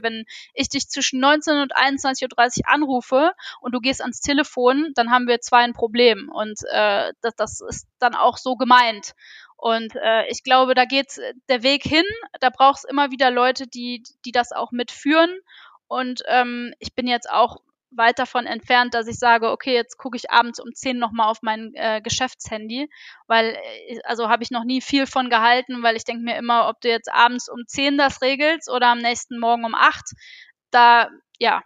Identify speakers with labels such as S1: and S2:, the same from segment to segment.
S1: Wenn ich dich zwischen 19 und 21.30 Uhr anrufe und du gehst ans Telefon, dann haben wir zwei ein Problem. Und äh, das, das ist dann auch so gemeint. Und äh, ich glaube, da geht der Weg hin. Da braucht es immer wieder Leute, die, die das auch mitführen. Und ähm, ich bin jetzt auch weit davon entfernt, dass ich sage, okay, jetzt gucke ich abends um 10 nochmal auf mein äh, Geschäftshandy, weil, äh, also habe ich noch nie viel von gehalten, weil ich denke mir immer, ob du jetzt abends um 10 das regelst oder am nächsten Morgen um 8, da, ja,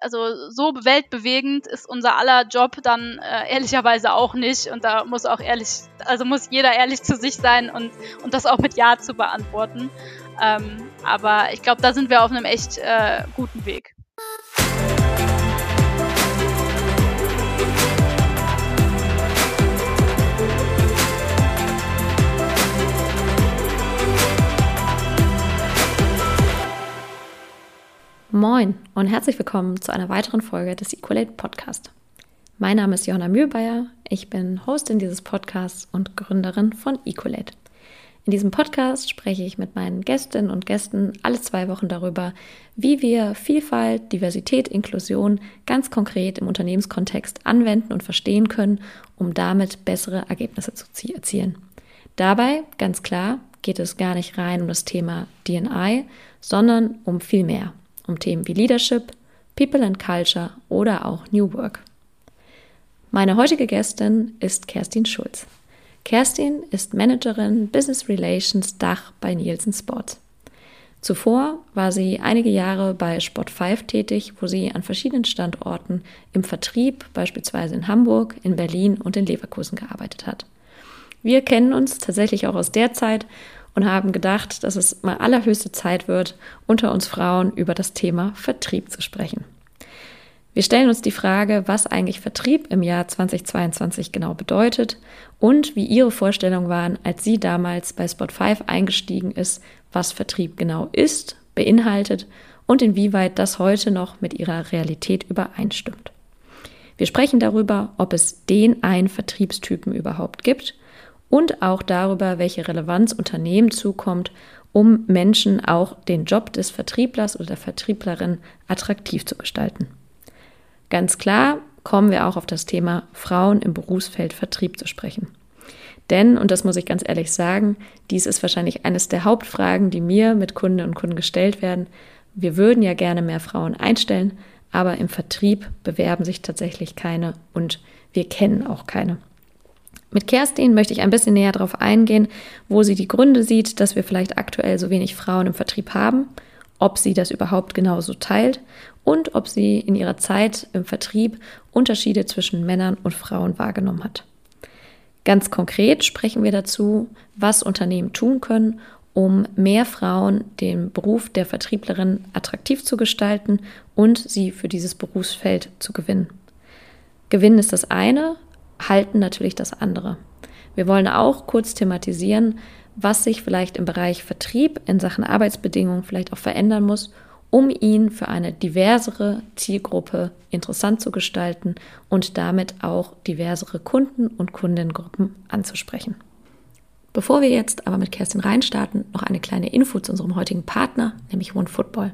S1: also so weltbewegend ist unser aller Job dann äh, ehrlicherweise auch nicht und da muss auch ehrlich, also muss jeder ehrlich zu sich sein und, und das auch mit Ja zu beantworten. Ähm, aber ich glaube, da sind wir auf einem echt äh, guten Weg.
S2: Moin und herzlich willkommen zu einer weiteren Folge des Equalate Podcast. Mein Name ist Johanna Mühlbayer, ich bin Hostin dieses Podcasts und Gründerin von Equalate. In diesem Podcast spreche ich mit meinen Gästinnen und Gästen alle zwei Wochen darüber, wie wir Vielfalt, Diversität, Inklusion ganz konkret im Unternehmenskontext anwenden und verstehen können, um damit bessere Ergebnisse zu erzielen. Dabei, ganz klar, geht es gar nicht rein um das Thema DNI, sondern um viel mehr um Themen wie Leadership, People and Culture oder auch New Work. Meine heutige Gästin ist Kerstin Schulz. Kerstin ist Managerin Business Relations Dach bei Nielsen Sport. Zuvor war sie einige Jahre bei Sport 5 tätig, wo sie an verschiedenen Standorten im Vertrieb, beispielsweise in Hamburg, in Berlin und in Leverkusen gearbeitet hat. Wir kennen uns tatsächlich auch aus der Zeit, und haben gedacht, dass es mal allerhöchste Zeit wird, unter uns Frauen über das Thema Vertrieb zu sprechen. Wir stellen uns die Frage, was eigentlich Vertrieb im Jahr 2022 genau bedeutet und wie Ihre Vorstellungen waren, als sie damals bei Spot5 eingestiegen ist, was Vertrieb genau ist, beinhaltet und inwieweit das heute noch mit Ihrer Realität übereinstimmt. Wir sprechen darüber, ob es den einen Vertriebstypen überhaupt gibt und auch darüber, welche Relevanz Unternehmen zukommt, um Menschen auch den Job des Vertrieblers oder der Vertrieblerin attraktiv zu gestalten. Ganz klar kommen wir auch auf das Thema Frauen im Berufsfeld Vertrieb zu sprechen. Denn, und das muss ich ganz ehrlich sagen, dies ist wahrscheinlich eines der Hauptfragen, die mir mit Kundinnen und Kunden gestellt werden. Wir würden ja gerne mehr Frauen einstellen, aber im Vertrieb bewerben sich tatsächlich keine und wir kennen auch keine. Mit Kerstin möchte ich ein bisschen näher darauf eingehen, wo sie die Gründe sieht, dass wir vielleicht aktuell so wenig Frauen im Vertrieb haben, ob sie das überhaupt genauso teilt und ob sie in ihrer Zeit im Vertrieb Unterschiede zwischen Männern und Frauen wahrgenommen hat. Ganz konkret sprechen wir dazu, was Unternehmen tun können, um mehr Frauen den Beruf der Vertrieblerin attraktiv zu gestalten und sie für dieses Berufsfeld zu gewinnen. Gewinnen ist das eine, halten natürlich das andere. Wir wollen auch kurz thematisieren, was sich vielleicht im Bereich Vertrieb in Sachen Arbeitsbedingungen vielleicht auch verändern muss, um ihn für eine diversere Zielgruppe interessant zu gestalten und damit auch diversere Kunden und Kundengruppen anzusprechen. Bevor wir jetzt aber mit Kerstin reinstarten, noch eine kleine Info zu unserem heutigen Partner, nämlich One Football.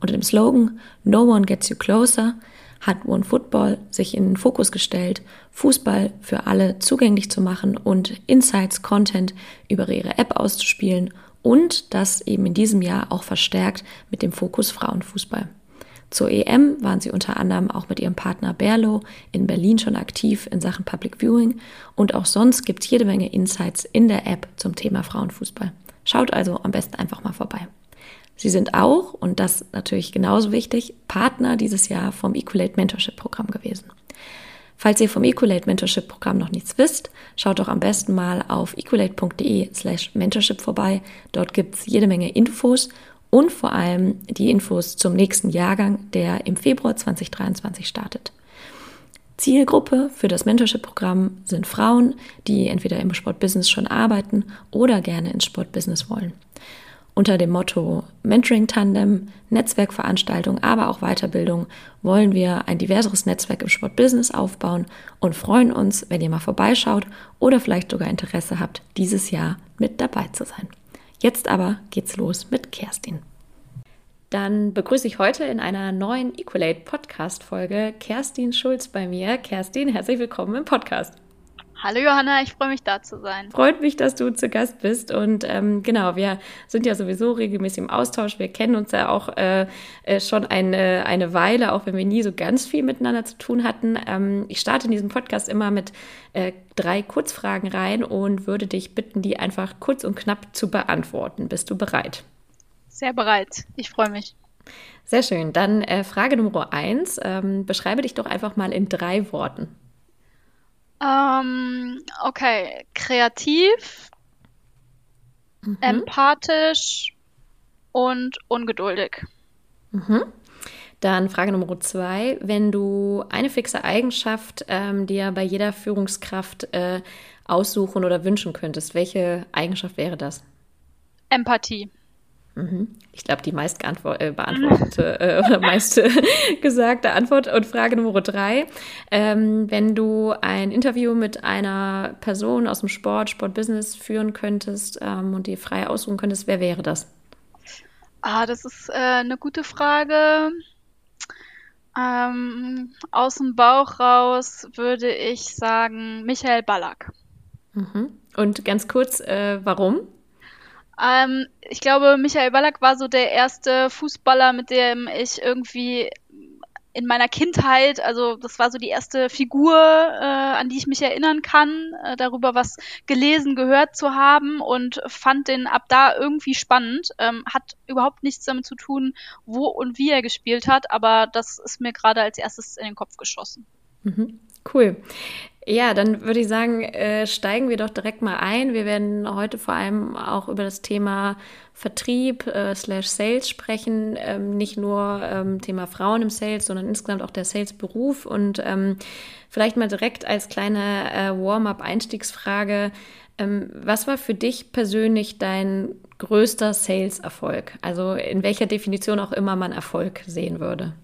S2: Unter dem Slogan No One Gets You Closer hat One Football sich in den Fokus gestellt, Fußball für alle zugänglich zu machen und Insights, Content über ihre App auszuspielen und das eben in diesem Jahr auch verstärkt mit dem Fokus Frauenfußball. Zur EM waren sie unter anderem auch mit ihrem Partner Berlo in Berlin schon aktiv in Sachen Public Viewing und auch sonst gibt es jede Menge Insights in der App zum Thema Frauenfußball. Schaut also am besten einfach mal vorbei. Sie sind auch, und das natürlich genauso wichtig, Partner dieses Jahr vom Equalate Mentorship Programm gewesen. Falls ihr vom Equalate Mentorship Programm noch nichts wisst, schaut doch am besten mal auf equalate.de slash mentorship vorbei. Dort gibt's jede Menge Infos und vor allem die Infos zum nächsten Jahrgang, der im Februar 2023 startet. Zielgruppe für das Mentorship-Programm sind Frauen, die entweder im Sportbusiness schon arbeiten oder gerne ins Sportbusiness wollen unter dem Motto Mentoring Tandem, Netzwerkveranstaltung, aber auch Weiterbildung wollen wir ein diverseres Netzwerk im Sportbusiness aufbauen und freuen uns, wenn ihr mal vorbeischaut oder vielleicht sogar Interesse habt, dieses Jahr mit dabei zu sein. Jetzt aber geht's los mit Kerstin. dann begrüße ich heute in einer neuen Equalate Podcast Folge Kerstin Schulz bei mir. Kerstin, herzlich willkommen im Podcast.
S1: Hallo Johanna, ich freue mich da zu sein.
S2: Freut mich, dass du zu Gast bist. Und ähm, genau, wir sind ja sowieso regelmäßig im Austausch. Wir kennen uns ja auch äh, äh, schon eine, eine Weile, auch wenn wir nie so ganz viel miteinander zu tun hatten. Ähm, ich starte in diesem Podcast immer mit äh, drei Kurzfragen rein und würde dich bitten, die einfach kurz und knapp zu beantworten. Bist du bereit?
S1: Sehr bereit. Ich freue mich.
S2: Sehr schön. Dann äh, Frage Nummer eins. Ähm, beschreibe dich doch einfach mal in drei Worten.
S1: Ähm, okay, kreativ, mhm. empathisch und ungeduldig.
S2: Mhm. Dann Frage Nummer zwei. Wenn du eine fixe Eigenschaft ähm, dir bei jeder Führungskraft äh, aussuchen oder wünschen könntest, welche Eigenschaft wäre das?
S1: Empathie.
S2: Mhm. Ich glaube, die meist äh, beantwortete äh, oder meist gesagte Antwort. Und Frage Nummer drei. Ähm, wenn du ein Interview mit einer Person aus dem Sport, Sportbusiness führen könntest ähm, und die frei aussuchen könntest, wer wäre das?
S1: Ah, das ist äh, eine gute Frage. Ähm, aus dem Bauch raus würde ich sagen Michael Ballack.
S2: Mhm. Und ganz kurz, warum?
S1: Ähm, ich glaube, Michael Ballack war so der erste Fußballer, mit dem ich irgendwie in meiner Kindheit, also das war so die erste Figur, äh, an die ich mich erinnern kann, äh, darüber was gelesen, gehört zu haben und fand den ab da irgendwie spannend. Ähm, hat überhaupt nichts damit zu tun, wo und wie er gespielt hat, aber das ist mir gerade als erstes in den Kopf geschossen.
S2: Mhm. Cool. Ja, dann würde ich sagen, äh, steigen wir doch direkt mal ein. Wir werden heute vor allem auch über das Thema Vertrieb äh, slash Sales sprechen. Ähm, nicht nur ähm, Thema Frauen im Sales, sondern insgesamt auch der Sales-Beruf. Und ähm, vielleicht mal direkt als kleine äh, Warm-up-Einstiegsfrage. Ähm, was war für dich persönlich dein größter Sales-Erfolg? Also in welcher Definition auch immer man Erfolg sehen würde?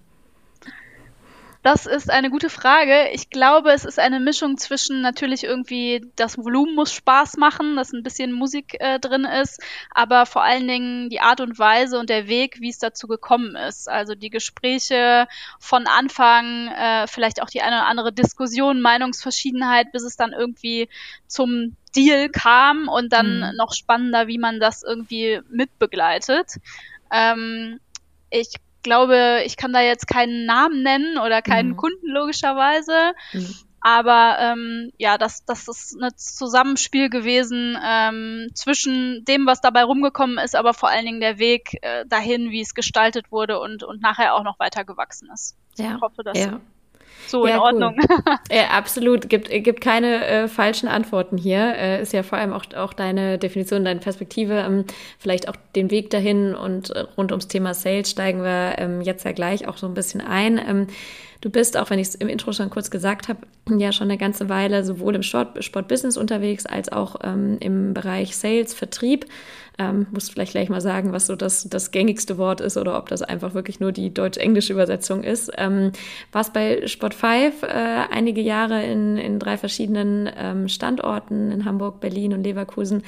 S1: Das ist eine gute Frage. Ich glaube, es ist eine Mischung zwischen natürlich irgendwie, das Volumen muss Spaß machen, dass ein bisschen Musik äh, drin ist, aber vor allen Dingen die Art und Weise und der Weg, wie es dazu gekommen ist. Also die Gespräche von Anfang, äh, vielleicht auch die eine oder andere Diskussion, Meinungsverschiedenheit, bis es dann irgendwie zum Deal kam und dann mhm. noch spannender, wie man das irgendwie mitbegleitet. Ähm, ich glaube, ich kann da jetzt keinen Namen nennen oder keinen mhm. Kunden logischerweise. Mhm. Aber ähm, ja, das, das ist ein Zusammenspiel gewesen ähm, zwischen dem, was dabei rumgekommen ist, aber vor allen Dingen der Weg äh, dahin, wie es gestaltet wurde und, und nachher auch noch weiter gewachsen ist.
S2: Ja, ich hoffe, dass ja
S1: so ja, in Ordnung.
S2: Cool. ja, absolut. Gibt, gibt keine äh, falschen Antworten hier. Äh, ist ja vor allem auch, auch deine Definition, deine Perspektive, ähm, vielleicht auch den Weg dahin und äh, rund ums Thema Sales steigen wir ähm, jetzt ja gleich auch so ein bisschen ein. Ähm, Du bist, auch wenn ich es im Intro schon kurz gesagt habe, ja schon eine ganze Weile sowohl im Sport, Sportbusiness unterwegs als auch ähm, im Bereich Sales, Vertrieb. Ähm, musst vielleicht gleich mal sagen, was so das, das gängigste Wort ist oder ob das einfach wirklich nur die deutsch-englische Übersetzung ist. Ähm, warst bei Sport 5 äh, einige Jahre in, in drei verschiedenen ähm, Standorten in Hamburg, Berlin und Leverkusen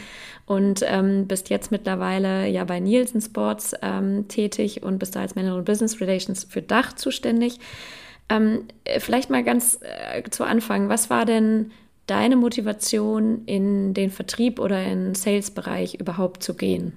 S2: und ähm, bist jetzt mittlerweile ja bei Nielsen Sports ähm, tätig und bist da als Manager Business Relations für Dach zuständig. Ähm, äh, vielleicht mal ganz äh, zu Anfang, was war denn deine Motivation, in den Vertrieb oder in den Sales-Bereich überhaupt zu gehen?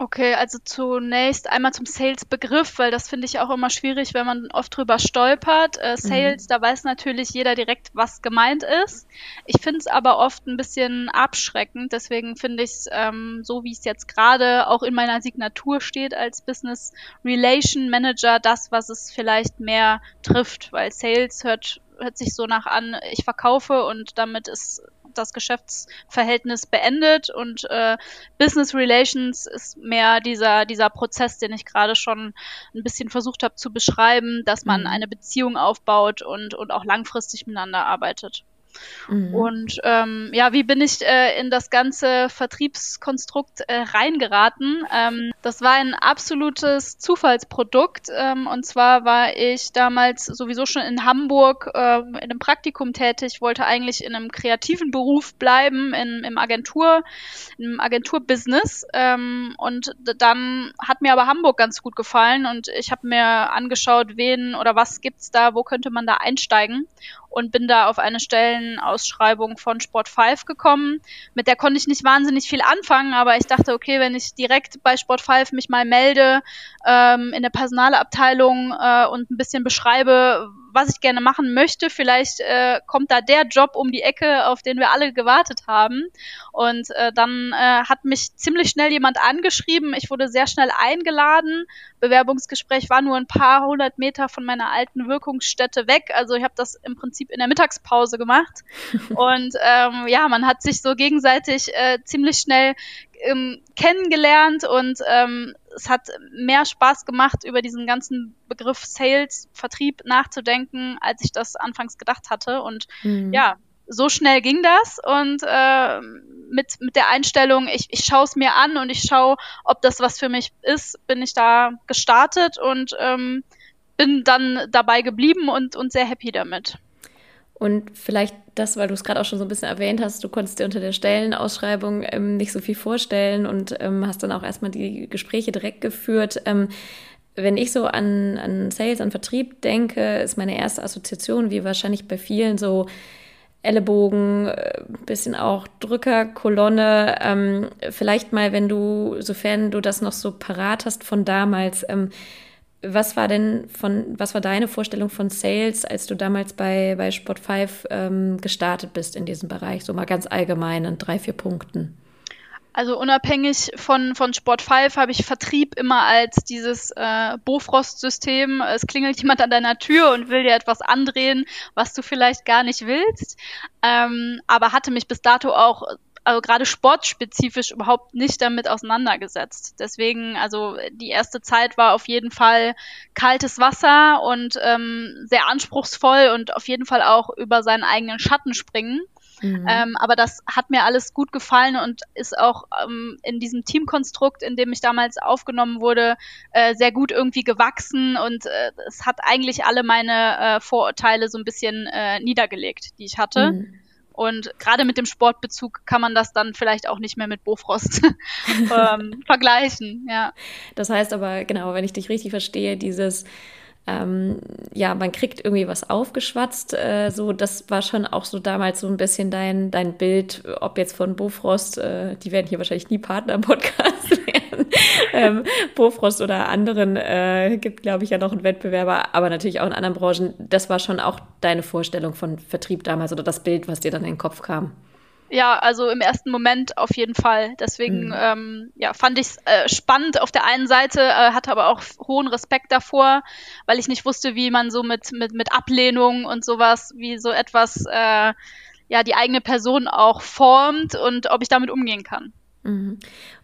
S1: Okay, also zunächst einmal zum Sales-Begriff, weil das finde ich auch immer schwierig, wenn man oft drüber stolpert. Äh, Sales, mhm. da weiß natürlich jeder direkt, was gemeint ist. Ich finde es aber oft ein bisschen abschreckend, deswegen finde ich es ähm, so, wie es jetzt gerade auch in meiner Signatur steht als Business Relation Manager, das, was es vielleicht mehr trifft, weil Sales hört hört sich so nach an, ich verkaufe und damit ist das Geschäftsverhältnis beendet und äh, Business Relations ist mehr dieser, dieser Prozess, den ich gerade schon ein bisschen versucht habe zu beschreiben, dass man mhm. eine Beziehung aufbaut und, und auch langfristig miteinander arbeitet. Mhm. Und ähm, ja, wie bin ich äh, in das ganze Vertriebskonstrukt äh, reingeraten? Ähm, das war ein absolutes Zufallsprodukt. Ähm, und zwar war ich damals sowieso schon in Hamburg äh, in einem Praktikum tätig, wollte eigentlich in einem kreativen Beruf bleiben, in, im Agentur, im Agenturbusiness. Ähm, und dann hat mir aber Hamburg ganz gut gefallen und ich habe mir angeschaut, wen oder was gibt's da, wo könnte man da einsteigen und bin da auf eine Stellenausschreibung von Sport 5 gekommen. Mit der konnte ich nicht wahnsinnig viel anfangen, aber ich dachte, okay, wenn ich direkt bei Sport 5 mich mal melde, ähm, in der Personalabteilung äh, und ein bisschen beschreibe, was ich gerne machen möchte. Vielleicht äh, kommt da der Job um die Ecke, auf den wir alle gewartet haben. Und äh, dann äh, hat mich ziemlich schnell jemand angeschrieben. Ich wurde sehr schnell eingeladen. Bewerbungsgespräch war nur ein paar hundert Meter von meiner alten Wirkungsstätte weg. Also ich habe das im Prinzip in der Mittagspause gemacht. Und ähm, ja, man hat sich so gegenseitig äh, ziemlich schnell ähm, kennengelernt und ähm, es hat mehr Spaß gemacht, über diesen ganzen Begriff Sales, Vertrieb nachzudenken, als ich das anfangs gedacht hatte. Und mhm. ja, so schnell ging das und äh, mit, mit der Einstellung, ich, ich schaue es mir an und ich schaue, ob das was für mich ist, bin ich da gestartet und ähm, bin dann dabei geblieben und, und sehr happy damit.
S2: Und vielleicht das, weil du es gerade auch schon so ein bisschen erwähnt hast, du konntest dir unter der Stellenausschreibung ähm, nicht so viel vorstellen und ähm, hast dann auch erstmal die Gespräche direkt geführt. Ähm, wenn ich so an, an Sales, an Vertrieb denke, ist meine erste Assoziation, wie wahrscheinlich bei vielen, so Ellenbogen, äh, bisschen auch Drückerkolonne. Ähm, vielleicht mal, wenn du, sofern du das noch so parat hast von damals, ähm, was war denn von, was war deine Vorstellung von Sales, als du damals bei, bei Sport 5 ähm, gestartet bist in diesem Bereich? So mal ganz allgemein in drei, vier Punkten.
S1: Also unabhängig von, von Sport 5 habe ich Vertrieb immer als dieses äh, Bofrost-System. Es klingelt jemand an deiner Tür und will dir etwas andrehen, was du vielleicht gar nicht willst. Ähm, aber hatte mich bis dato auch also gerade sportspezifisch überhaupt nicht damit auseinandergesetzt. Deswegen, also die erste Zeit war auf jeden Fall kaltes Wasser und ähm, sehr anspruchsvoll und auf jeden Fall auch über seinen eigenen Schatten springen. Mhm. Ähm, aber das hat mir alles gut gefallen und ist auch ähm, in diesem Teamkonstrukt, in dem ich damals aufgenommen wurde, äh, sehr gut irgendwie gewachsen und äh, es hat eigentlich alle meine äh, Vorurteile so ein bisschen äh, niedergelegt, die ich hatte. Mhm. Und gerade mit dem Sportbezug kann man das dann vielleicht auch nicht mehr mit Bofrost ähm, vergleichen. Ja.
S2: Das heißt aber, genau, wenn ich dich richtig verstehe, dieses ähm, ja, man kriegt irgendwie was aufgeschwatzt. Äh, so, das war schon auch so damals so ein bisschen dein, dein Bild, ob jetzt von Bofrost, äh, die werden hier wahrscheinlich nie Partner im Podcast werden. ähm, Bofrost oder anderen äh, gibt, glaube ich, ja noch einen Wettbewerber, aber natürlich auch in anderen Branchen. Das war schon auch deine Vorstellung von Vertrieb damals oder das Bild, was dir dann in den Kopf kam.
S1: Ja, also im ersten Moment auf jeden Fall. Deswegen mhm. ähm, ja, fand ich es äh, spannend auf der einen Seite, äh, hatte aber auch hohen Respekt davor, weil ich nicht wusste, wie man so mit, mit, mit Ablehnung und sowas, wie so etwas äh, ja die eigene Person auch formt und ob ich damit umgehen kann.
S2: Mhm.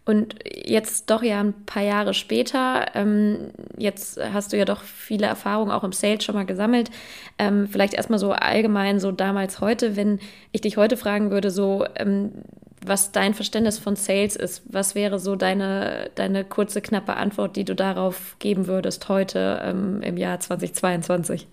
S2: Und jetzt doch ja ein paar Jahre später, ähm, jetzt hast du ja doch viele Erfahrungen auch im Sales schon mal gesammelt. Ähm, vielleicht erstmal so allgemein, so damals heute, wenn ich dich heute fragen würde, so ähm, was dein Verständnis von Sales ist, was wäre so deine, deine kurze, knappe Antwort, die du darauf geben würdest heute ähm, im Jahr 2022?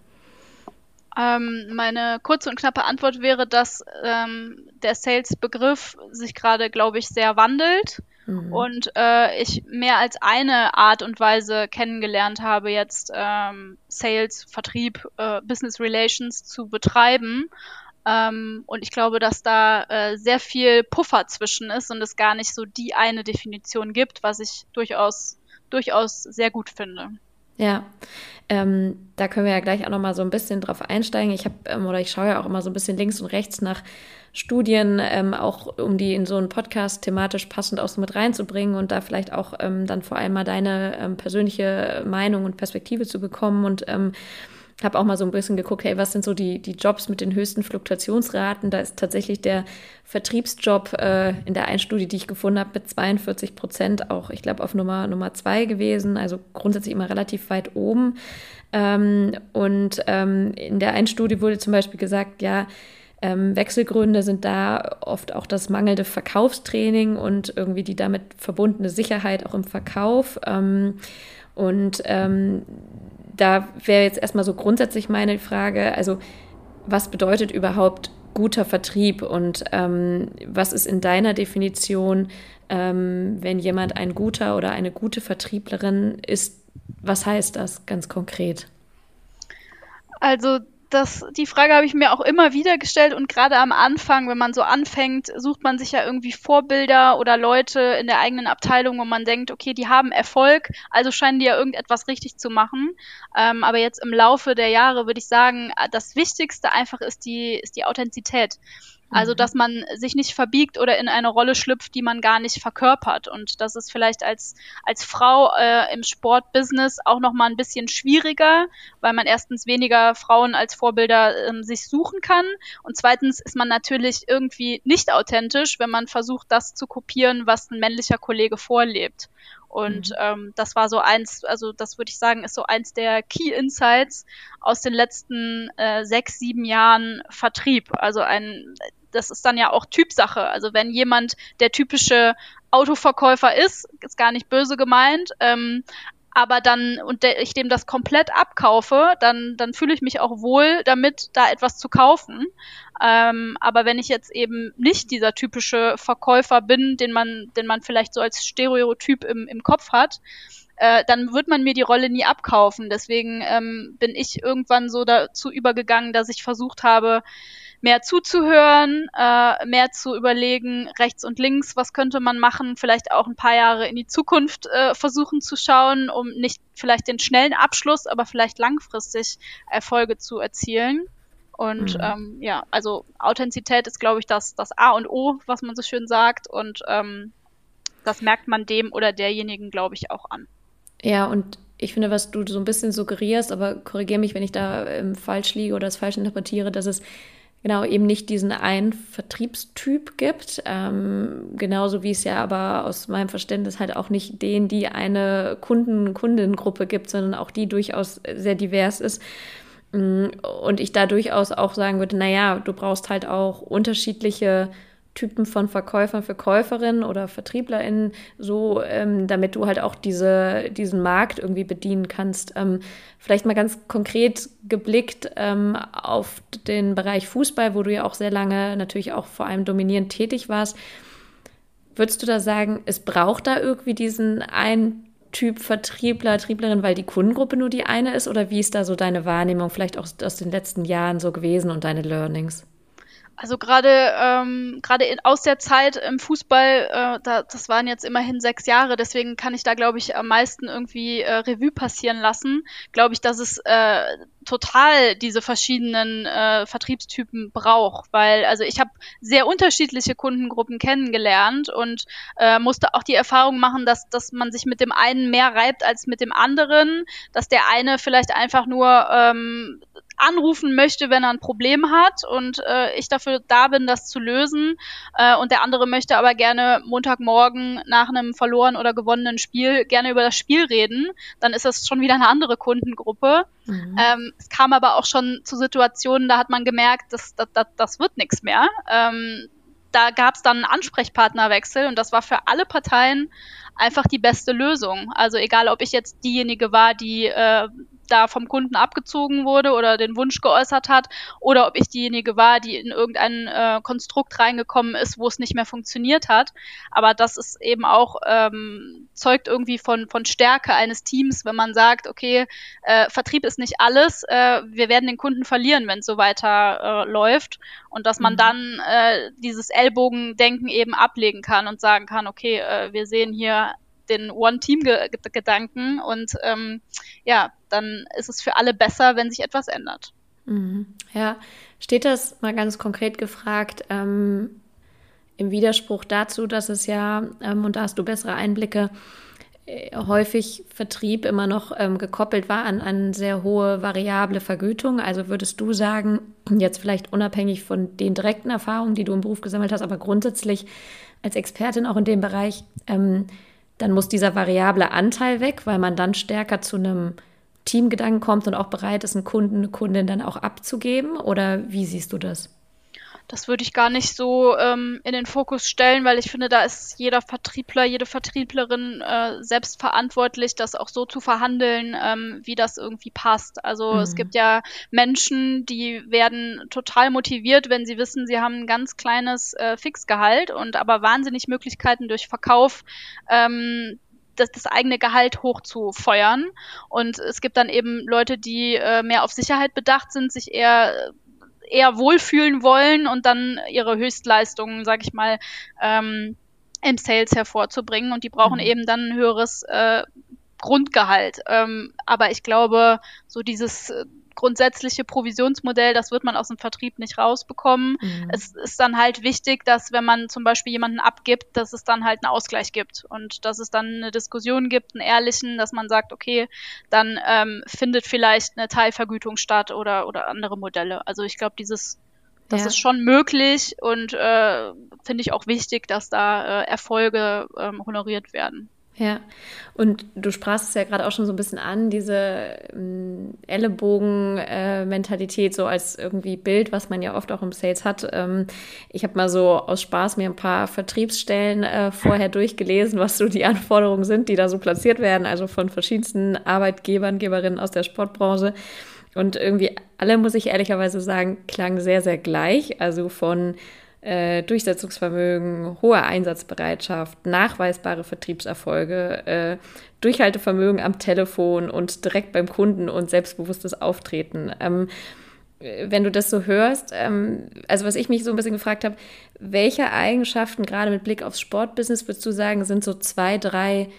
S1: Ähm, meine kurze und knappe Antwort wäre, dass ähm, der Sales-Begriff sich gerade, glaube ich, sehr wandelt mhm. und äh, ich mehr als eine Art und Weise kennengelernt habe, jetzt ähm, Sales, Vertrieb, äh, Business Relations zu betreiben. Ähm, und ich glaube, dass da äh, sehr viel Puffer zwischen ist und es gar nicht so die eine Definition gibt, was ich durchaus, durchaus sehr gut finde.
S2: Ja, ähm, da können wir ja gleich auch noch mal so ein bisschen drauf einsteigen. Ich habe ähm, oder ich schaue ja auch immer so ein bisschen links und rechts nach Studien, ähm, auch um die in so einen Podcast thematisch passend auch so mit reinzubringen und da vielleicht auch ähm, dann vor allem mal deine ähm, persönliche Meinung und Perspektive zu bekommen und ähm, habe auch mal so ein bisschen geguckt, hey, was sind so die, die Jobs mit den höchsten Fluktuationsraten? Da ist tatsächlich der Vertriebsjob äh, in der einen Studie, die ich gefunden habe, mit 42 Prozent auch, ich glaube, auf Nummer, Nummer zwei gewesen. Also grundsätzlich immer relativ weit oben. Ähm, und ähm, in der einen Studie wurde zum Beispiel gesagt, ja, Ähm, Wechselgründe sind da oft auch das mangelnde Verkaufstraining und irgendwie die damit verbundene Sicherheit auch im Verkauf. Ähm, und ähm, da wäre jetzt erstmal so grundsätzlich meine Frage, also was bedeutet überhaupt guter Vertrieb und ähm, was ist in deiner Definition, ähm, wenn jemand ein guter oder eine gute Vertrieblerin ist, was heißt das ganz konkret?
S1: Also das, die Frage habe ich mir auch immer wieder gestellt und gerade am Anfang, wenn man so anfängt, sucht man sich ja irgendwie Vorbilder oder Leute in der eigenen Abteilung, wo man denkt, okay, die haben Erfolg, also scheinen die ja irgendetwas richtig zu machen. Ähm, aber jetzt im Laufe der Jahre würde ich sagen, das Wichtigste einfach ist die, ist die Authentizität. Also, mhm. dass man sich nicht verbiegt oder in eine Rolle schlüpft, die man gar nicht verkörpert. Und das ist vielleicht als, als Frau äh, im Sportbusiness auch nochmal ein bisschen schwieriger, weil man erstens weniger Frauen als Vorbilder ähm, sich suchen kann. Und zweitens ist man natürlich irgendwie nicht authentisch, wenn man versucht, das zu kopieren, was ein männlicher Kollege vorlebt. Und mhm. ähm, das war so eins, also das würde ich sagen, ist so eins der Key Insights aus den letzten äh, sechs, sieben Jahren Vertrieb. Also ein, das ist dann ja auch Typsache. Also wenn jemand der typische Autoverkäufer ist, ist gar nicht böse gemeint, ähm, aber dann und ich dem das komplett abkaufe, dann, dann fühle ich mich auch wohl damit, da etwas zu kaufen. Ähm, aber wenn ich jetzt eben nicht dieser typische Verkäufer bin, den man, den man vielleicht so als Stereotyp im, im Kopf hat, äh, dann wird man mir die Rolle nie abkaufen. Deswegen ähm, bin ich irgendwann so dazu übergegangen, dass ich versucht habe, mehr zuzuhören, äh, mehr zu überlegen, rechts und links, was könnte man machen, vielleicht auch ein paar Jahre in die Zukunft äh, versuchen zu schauen, um nicht vielleicht den schnellen Abschluss, aber vielleicht langfristig Erfolge zu erzielen. Und mhm. ähm, ja, also Authentizität ist, glaube ich, das, das A und O, was man so schön sagt. Und ähm, das merkt man dem oder derjenigen, glaube ich, auch an.
S2: Ja, und ich finde, was du so ein bisschen suggerierst, aber korrigiere mich, wenn ich da ähm, falsch liege oder es falsch interpretiere, dass es genau eben nicht diesen einen Vertriebstyp gibt. Ähm, genauso wie es ja aber aus meinem Verständnis halt auch nicht den, die eine Kunden-Kundengruppe gibt, sondern auch die durchaus sehr divers ist. Mm, und ich da durchaus auch sagen würde, naja, du brauchst halt auch unterschiedliche Typen von Verkäufern, Verkäuferinnen oder VertrieblerInnen, so, ähm, damit du halt auch diese, diesen Markt irgendwie bedienen kannst. Ähm, vielleicht mal ganz konkret geblickt ähm, auf den Bereich Fußball, wo du ja auch sehr lange natürlich auch vor allem dominierend tätig warst. Würdest du da sagen, es braucht da irgendwie diesen einen Typ Vertriebler, Vertrieblerin, weil die Kundengruppe nur die eine ist? Oder wie ist da so deine Wahrnehmung vielleicht auch aus den letzten Jahren so gewesen und deine Learnings?
S1: Also gerade ähm, gerade aus der Zeit im Fußball, äh, da, das waren jetzt immerhin sechs Jahre, deswegen kann ich da glaube ich am meisten irgendwie äh, Revue passieren lassen. Glaube ich, dass es äh, total diese verschiedenen äh, Vertriebstypen braucht, weil also ich habe sehr unterschiedliche Kundengruppen kennengelernt und äh, musste auch die Erfahrung machen, dass dass man sich mit dem einen mehr reibt als mit dem anderen, dass der eine vielleicht einfach nur ähm, anrufen möchte, wenn er ein Problem hat und äh, ich dafür da bin, das zu lösen. Äh, und der andere möchte aber gerne Montagmorgen nach einem verloren oder gewonnenen Spiel gerne über das Spiel reden. Dann ist das schon wieder eine andere Kundengruppe. Mhm. Ähm, es kam aber auch schon zu Situationen, da hat man gemerkt, das, das, das, das wird nichts mehr. Ähm, da gab es dann einen Ansprechpartnerwechsel und das war für alle Parteien einfach die beste Lösung. Also egal, ob ich jetzt diejenige war, die äh, da vom Kunden abgezogen wurde oder den Wunsch geäußert hat oder ob ich diejenige war, die in irgendein äh, Konstrukt reingekommen ist, wo es nicht mehr funktioniert hat. Aber das ist eben auch ähm, zeugt irgendwie von von Stärke eines Teams, wenn man sagt, okay, äh, Vertrieb ist nicht alles, äh, wir werden den Kunden verlieren, wenn es so weiter äh, läuft und dass man mhm. dann äh, dieses Ellbogendenken eben ablegen kann und sagen kann, okay, äh, wir sehen hier den One-Team-Gedanken und ähm, ja, dann ist es für alle besser, wenn sich etwas ändert.
S2: Mhm. Ja, steht das mal ganz konkret gefragt ähm, im Widerspruch dazu, dass es ja, ähm, und da hast du bessere Einblicke, äh, häufig Vertrieb immer noch ähm, gekoppelt war an eine sehr hohe variable Vergütung. Also würdest du sagen, jetzt vielleicht unabhängig von den direkten Erfahrungen, die du im Beruf gesammelt hast, aber grundsätzlich als Expertin auch in dem Bereich, ähm, dann muss dieser variable Anteil weg, weil man dann stärker zu einem Teamgedanken kommt und auch bereit ist, einen Kunden, eine Kundin dann auch abzugeben? Oder wie siehst du das?
S1: das würde ich gar nicht so ähm, in den Fokus stellen, weil ich finde, da ist jeder Vertriebler, jede Vertrieblerin äh, selbst verantwortlich, das auch so zu verhandeln, ähm, wie das irgendwie passt. Also mhm. es gibt ja Menschen, die werden total motiviert, wenn sie wissen, sie haben ein ganz kleines äh, Fixgehalt und aber wahnsinnig Möglichkeiten durch Verkauf ähm, das, das eigene Gehalt hochzufeuern. Und es gibt dann eben Leute, die äh, mehr auf Sicherheit bedacht sind, sich eher eher wohlfühlen wollen und dann ihre Höchstleistungen, sag ich mal, ähm, im Sales hervorzubringen. Und die brauchen mhm. eben dann ein höheres äh, Grundgehalt. Ähm, aber ich glaube, so dieses äh, grundsätzliche Provisionsmodell, das wird man aus dem Vertrieb nicht rausbekommen. Mhm. Es ist dann halt wichtig, dass wenn man zum Beispiel jemanden abgibt, dass es dann halt einen Ausgleich gibt und dass es dann eine Diskussion gibt, einen ehrlichen, dass man sagt, okay, dann ähm, findet vielleicht eine Teilvergütung statt oder, oder andere Modelle. Also ich glaube, dieses das ja. ist schon möglich und äh, finde ich auch wichtig, dass da äh, Erfolge ähm, honoriert werden.
S2: Ja, und du sprachst es ja gerade auch schon so ein bisschen an, diese ähm, Ellenbogen-Mentalität, äh, so als irgendwie Bild, was man ja oft auch im Sales hat. Ähm, ich habe mal so aus Spaß mir ein paar Vertriebsstellen äh, vorher durchgelesen, was so die Anforderungen sind, die da so platziert werden, also von verschiedensten Arbeitgebern, Geberinnen aus der Sportbranche. Und irgendwie alle, muss ich ehrlicherweise sagen, klangen sehr, sehr gleich. Also von äh, Durchsetzungsvermögen, hohe Einsatzbereitschaft, nachweisbare Vertriebserfolge, äh, Durchhaltevermögen am Telefon und direkt beim Kunden und selbstbewusstes Auftreten. Ähm, wenn du das so hörst, ähm, also was ich mich so ein bisschen gefragt habe, welche Eigenschaften gerade mit Blick aufs Sportbusiness würdest du sagen, sind so zwei, drei,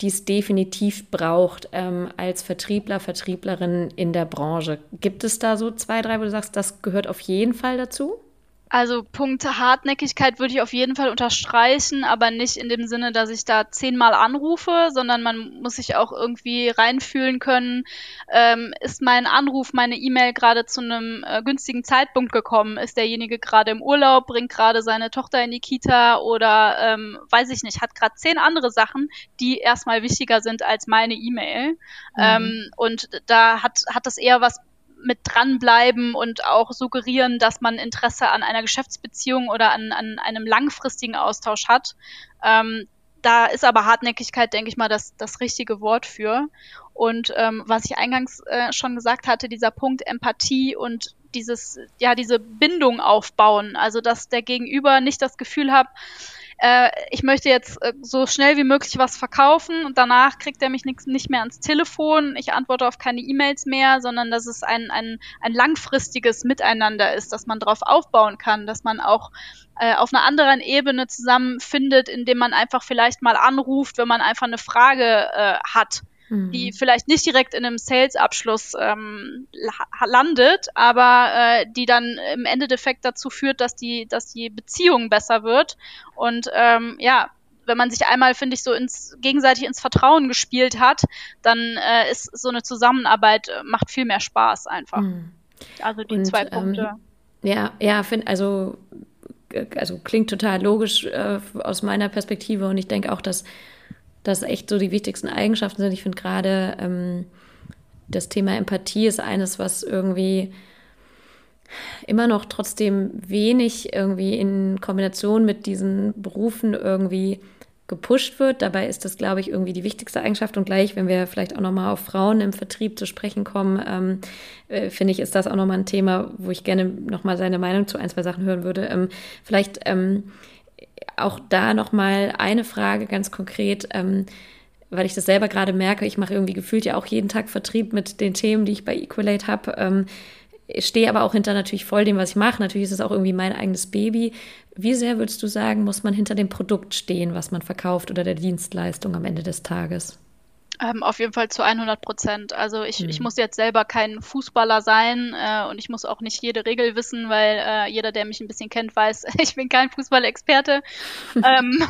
S2: die es definitiv braucht ähm, als Vertriebler, Vertrieblerin in der Branche? Gibt es da so zwei, drei, wo du sagst, das gehört auf jeden Fall dazu?
S1: Also Punkt Hartnäckigkeit würde ich auf jeden Fall unterstreichen, aber nicht in dem Sinne, dass ich da zehnmal anrufe, sondern man muss sich auch irgendwie reinfühlen können, ähm, ist mein Anruf, meine E-Mail gerade zu einem äh, günstigen Zeitpunkt gekommen? Ist derjenige gerade im Urlaub, bringt gerade seine Tochter in die Kita oder ähm, weiß ich nicht, hat gerade zehn andere Sachen, die erstmal wichtiger sind als meine E-Mail. Mhm. Ähm, und da hat, hat das eher was mit dranbleiben und auch suggerieren, dass man Interesse an einer Geschäftsbeziehung oder an, an einem langfristigen Austausch hat. Ähm, da ist aber Hartnäckigkeit, denke ich mal, das, das richtige Wort für. Und ähm, was ich eingangs äh, schon gesagt hatte, dieser Punkt Empathie und dieses, ja, diese Bindung aufbauen, also dass der Gegenüber nicht das Gefühl hat, äh, ich möchte jetzt äh, so schnell wie möglich was verkaufen und danach kriegt er mich nix, nicht mehr ans Telefon, ich antworte auf keine E-Mails mehr, sondern dass es ein, ein, ein langfristiges Miteinander ist, dass man darauf aufbauen kann, dass man auch äh, auf einer anderen Ebene zusammenfindet, indem man einfach vielleicht mal anruft, wenn man einfach eine Frage äh, hat die mhm. vielleicht nicht direkt in einem Sales-Abschluss ähm, landet, aber äh, die dann im Endeffekt dazu führt, dass die, dass die Beziehung besser wird. Und ähm, ja, wenn man sich einmal, finde ich, so ins gegenseitig ins Vertrauen gespielt hat, dann äh, ist so eine Zusammenarbeit äh, macht viel mehr Spaß einfach. Mhm. Also die Und, zwei ähm, Punkte.
S2: Ähm, ja, ja, finde also also klingt total logisch äh, aus meiner Perspektive und ich denke auch, dass das echt so die wichtigsten Eigenschaften sind. Ich finde gerade ähm, das Thema Empathie ist eines, was irgendwie immer noch trotzdem wenig irgendwie in Kombination mit diesen Berufen irgendwie gepusht wird. Dabei ist das, glaube ich, irgendwie die wichtigste Eigenschaft. Und gleich, wenn wir vielleicht auch nochmal auf Frauen im Vertrieb zu sprechen kommen, ähm, äh, finde ich, ist das auch nochmal ein Thema, wo ich gerne nochmal seine Meinung zu ein, zwei Sachen hören würde. Ähm, vielleicht ähm, auch da nochmal eine Frage ganz konkret, ähm, weil ich das selber gerade merke, ich mache irgendwie gefühlt ja auch jeden Tag Vertrieb mit den Themen, die ich bei Equalate habe. Ähm, stehe aber auch hinter natürlich voll dem, was ich mache. Natürlich ist es auch irgendwie mein eigenes Baby. Wie sehr würdest du sagen, muss man hinter dem Produkt stehen, was man verkauft oder der Dienstleistung am Ende des Tages?
S1: Ähm, auf jeden Fall zu 100 Prozent. Also ich, mhm. ich muss jetzt selber kein Fußballer sein äh, und ich muss auch nicht jede Regel wissen, weil äh, jeder, der mich ein bisschen kennt, weiß, ich bin kein Fußballexperte. ähm,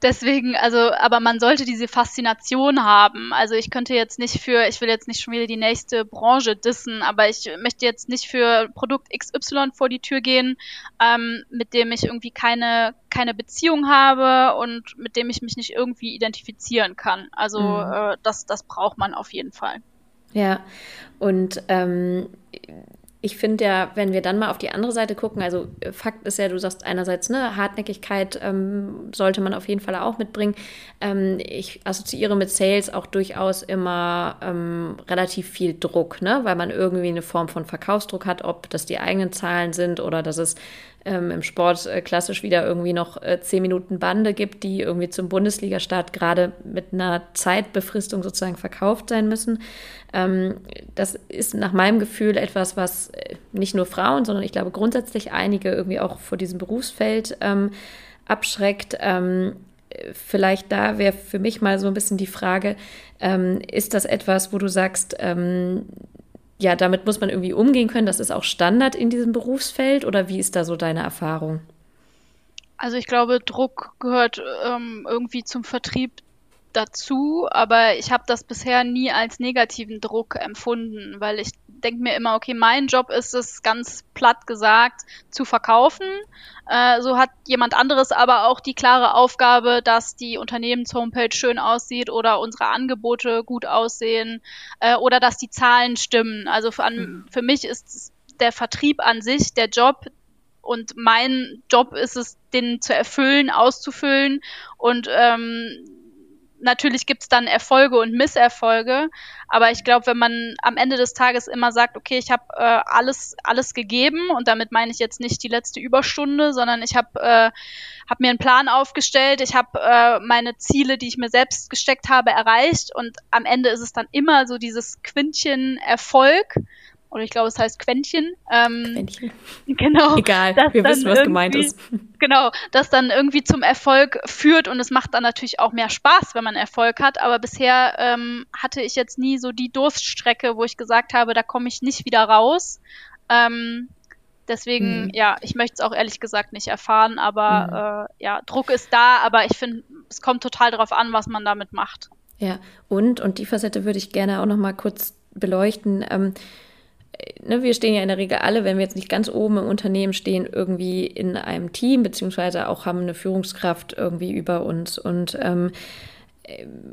S1: deswegen, also, aber man sollte diese Faszination haben. Also ich könnte jetzt nicht für, ich will jetzt nicht schon wieder die nächste Branche dissen, aber ich möchte jetzt nicht für Produkt XY vor die Tür gehen, ähm, mit dem ich irgendwie keine, keine Beziehung habe und mit dem ich mich nicht irgendwie identifizieren kann. Also mhm. äh, das, das braucht man auf jeden Fall.
S2: Ja, und ähm, ich finde ja, wenn wir dann mal auf die andere Seite gucken, also Fakt ist ja, du sagst einerseits, ne, Hartnäckigkeit ähm, sollte man auf jeden Fall auch mitbringen. Ähm, ich assoziiere mit Sales auch durchaus immer ähm, relativ viel Druck, ne, weil man irgendwie eine Form von Verkaufsdruck hat, ob das die eigenen Zahlen sind oder dass es ähm, im Sport äh, klassisch wieder irgendwie noch äh, zehn Minuten Bande gibt, die irgendwie zum Bundesliga-Start gerade mit einer Zeitbefristung sozusagen verkauft sein müssen. Ähm, das ist nach meinem Gefühl etwas, was äh, nicht nur Frauen, sondern ich glaube grundsätzlich einige irgendwie auch vor diesem Berufsfeld ähm, abschreckt. Ähm, vielleicht da wäre für mich mal so ein bisschen die Frage, ähm, ist das etwas, wo du sagst, ähm, ja, damit muss man irgendwie umgehen können. Das ist auch Standard in diesem Berufsfeld oder wie ist da so deine Erfahrung?
S1: Also ich glaube, Druck gehört ähm, irgendwie zum Vertrieb dazu, aber ich habe das bisher nie als negativen Druck empfunden, weil ich denke mir immer, okay, mein Job ist es, ganz platt gesagt, zu verkaufen. Äh, so hat jemand anderes aber auch die klare Aufgabe, dass die Unternehmenshomepage schön aussieht oder unsere Angebote gut aussehen äh, oder dass die Zahlen stimmen. Also für, an, mhm. für mich ist der Vertrieb an sich der Job, und mein Job ist es, den zu erfüllen, auszufüllen und ähm, natürlich gibt's dann Erfolge und Misserfolge, aber ich glaube, wenn man am Ende des Tages immer sagt, okay, ich habe äh, alles alles gegeben und damit meine ich jetzt nicht die letzte Überstunde, sondern ich habe äh, hab mir einen Plan aufgestellt, ich habe äh, meine Ziele, die ich mir selbst gesteckt habe, erreicht und am Ende ist es dann immer so dieses Quintchen Erfolg oder ich glaube, es heißt Quäntchen. Ähm, Quäntchen. Genau.
S2: Egal, wir wissen, was gemeint ist.
S1: Genau, das dann irgendwie zum Erfolg führt und es macht dann natürlich auch mehr Spaß, wenn man Erfolg hat. Aber bisher ähm, hatte ich jetzt nie so die Durststrecke, wo ich gesagt habe, da komme ich nicht wieder raus. Ähm, deswegen, hm. ja, ich möchte es auch ehrlich gesagt nicht erfahren, aber hm. äh, ja, Druck ist da, aber ich finde, es kommt total darauf an, was man damit macht.
S2: Ja, und, und die Facette würde ich gerne auch noch mal kurz beleuchten. Ähm, ne, wir stehen ja in der Regel alle, wenn wir jetzt nicht ganz oben im Unternehmen stehen, irgendwie in einem Team, beziehungsweise auch haben eine Führungskraft irgendwie über uns. Und ähm,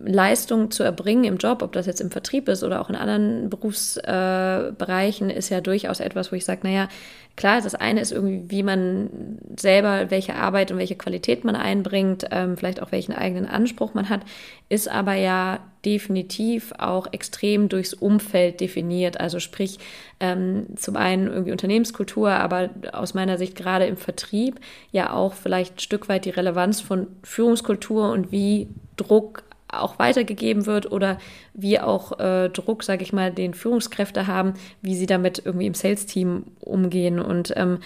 S2: Leistung zu erbringen im Job, ob das jetzt im Vertrieb ist oder auch in anderen Berufsbereichen, äh, ist ja durchaus etwas, wo ich sage, naja, klar, das eine ist irgendwie, wie man selber, welche Arbeit und welche Qualität man einbringt, ähm, vielleicht auch welchen eigenen Anspruch man hat, ist aber ja definitiv auch extrem durchs Umfeld definiert. Also sprich, ähm, zum einen irgendwie Unternehmenskultur, aber aus meiner Sicht gerade im Vertrieb ja auch vielleicht ein Stück weit die Relevanz von Führungskultur und wie Druck auch weitergegeben wird oder wie auch äh, Druck, sage ich mal, den Führungskräfte haben, wie sie damit irgendwie im Sales-Team umgehen. Und ähm,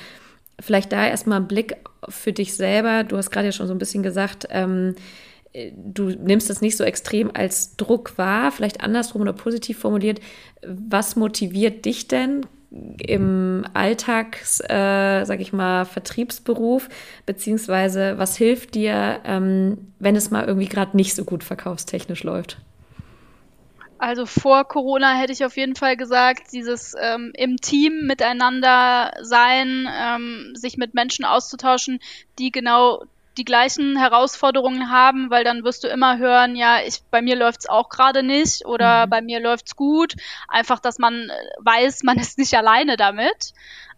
S2: vielleicht da erstmal ein Blick für dich selber. Du hast gerade ja schon so ein bisschen gesagt, ähm, du nimmst das nicht so extrem als Druck wahr, vielleicht andersrum oder positiv formuliert. Was motiviert dich denn im Alltags, äh, sag ich mal, Vertriebsberuf, beziehungsweise was hilft dir, ähm, wenn es mal irgendwie gerade nicht so gut verkaufstechnisch läuft?
S1: Also vor Corona hätte ich auf jeden Fall gesagt, dieses ähm, im Team miteinander sein, ähm, sich mit Menschen auszutauschen, die genau die gleichen Herausforderungen haben, weil dann wirst du immer hören, ja, ich, bei mir läuft's auch gerade nicht oder mhm. bei mir läuft's gut. Einfach, dass man äh, weiß, man ist nicht alleine damit.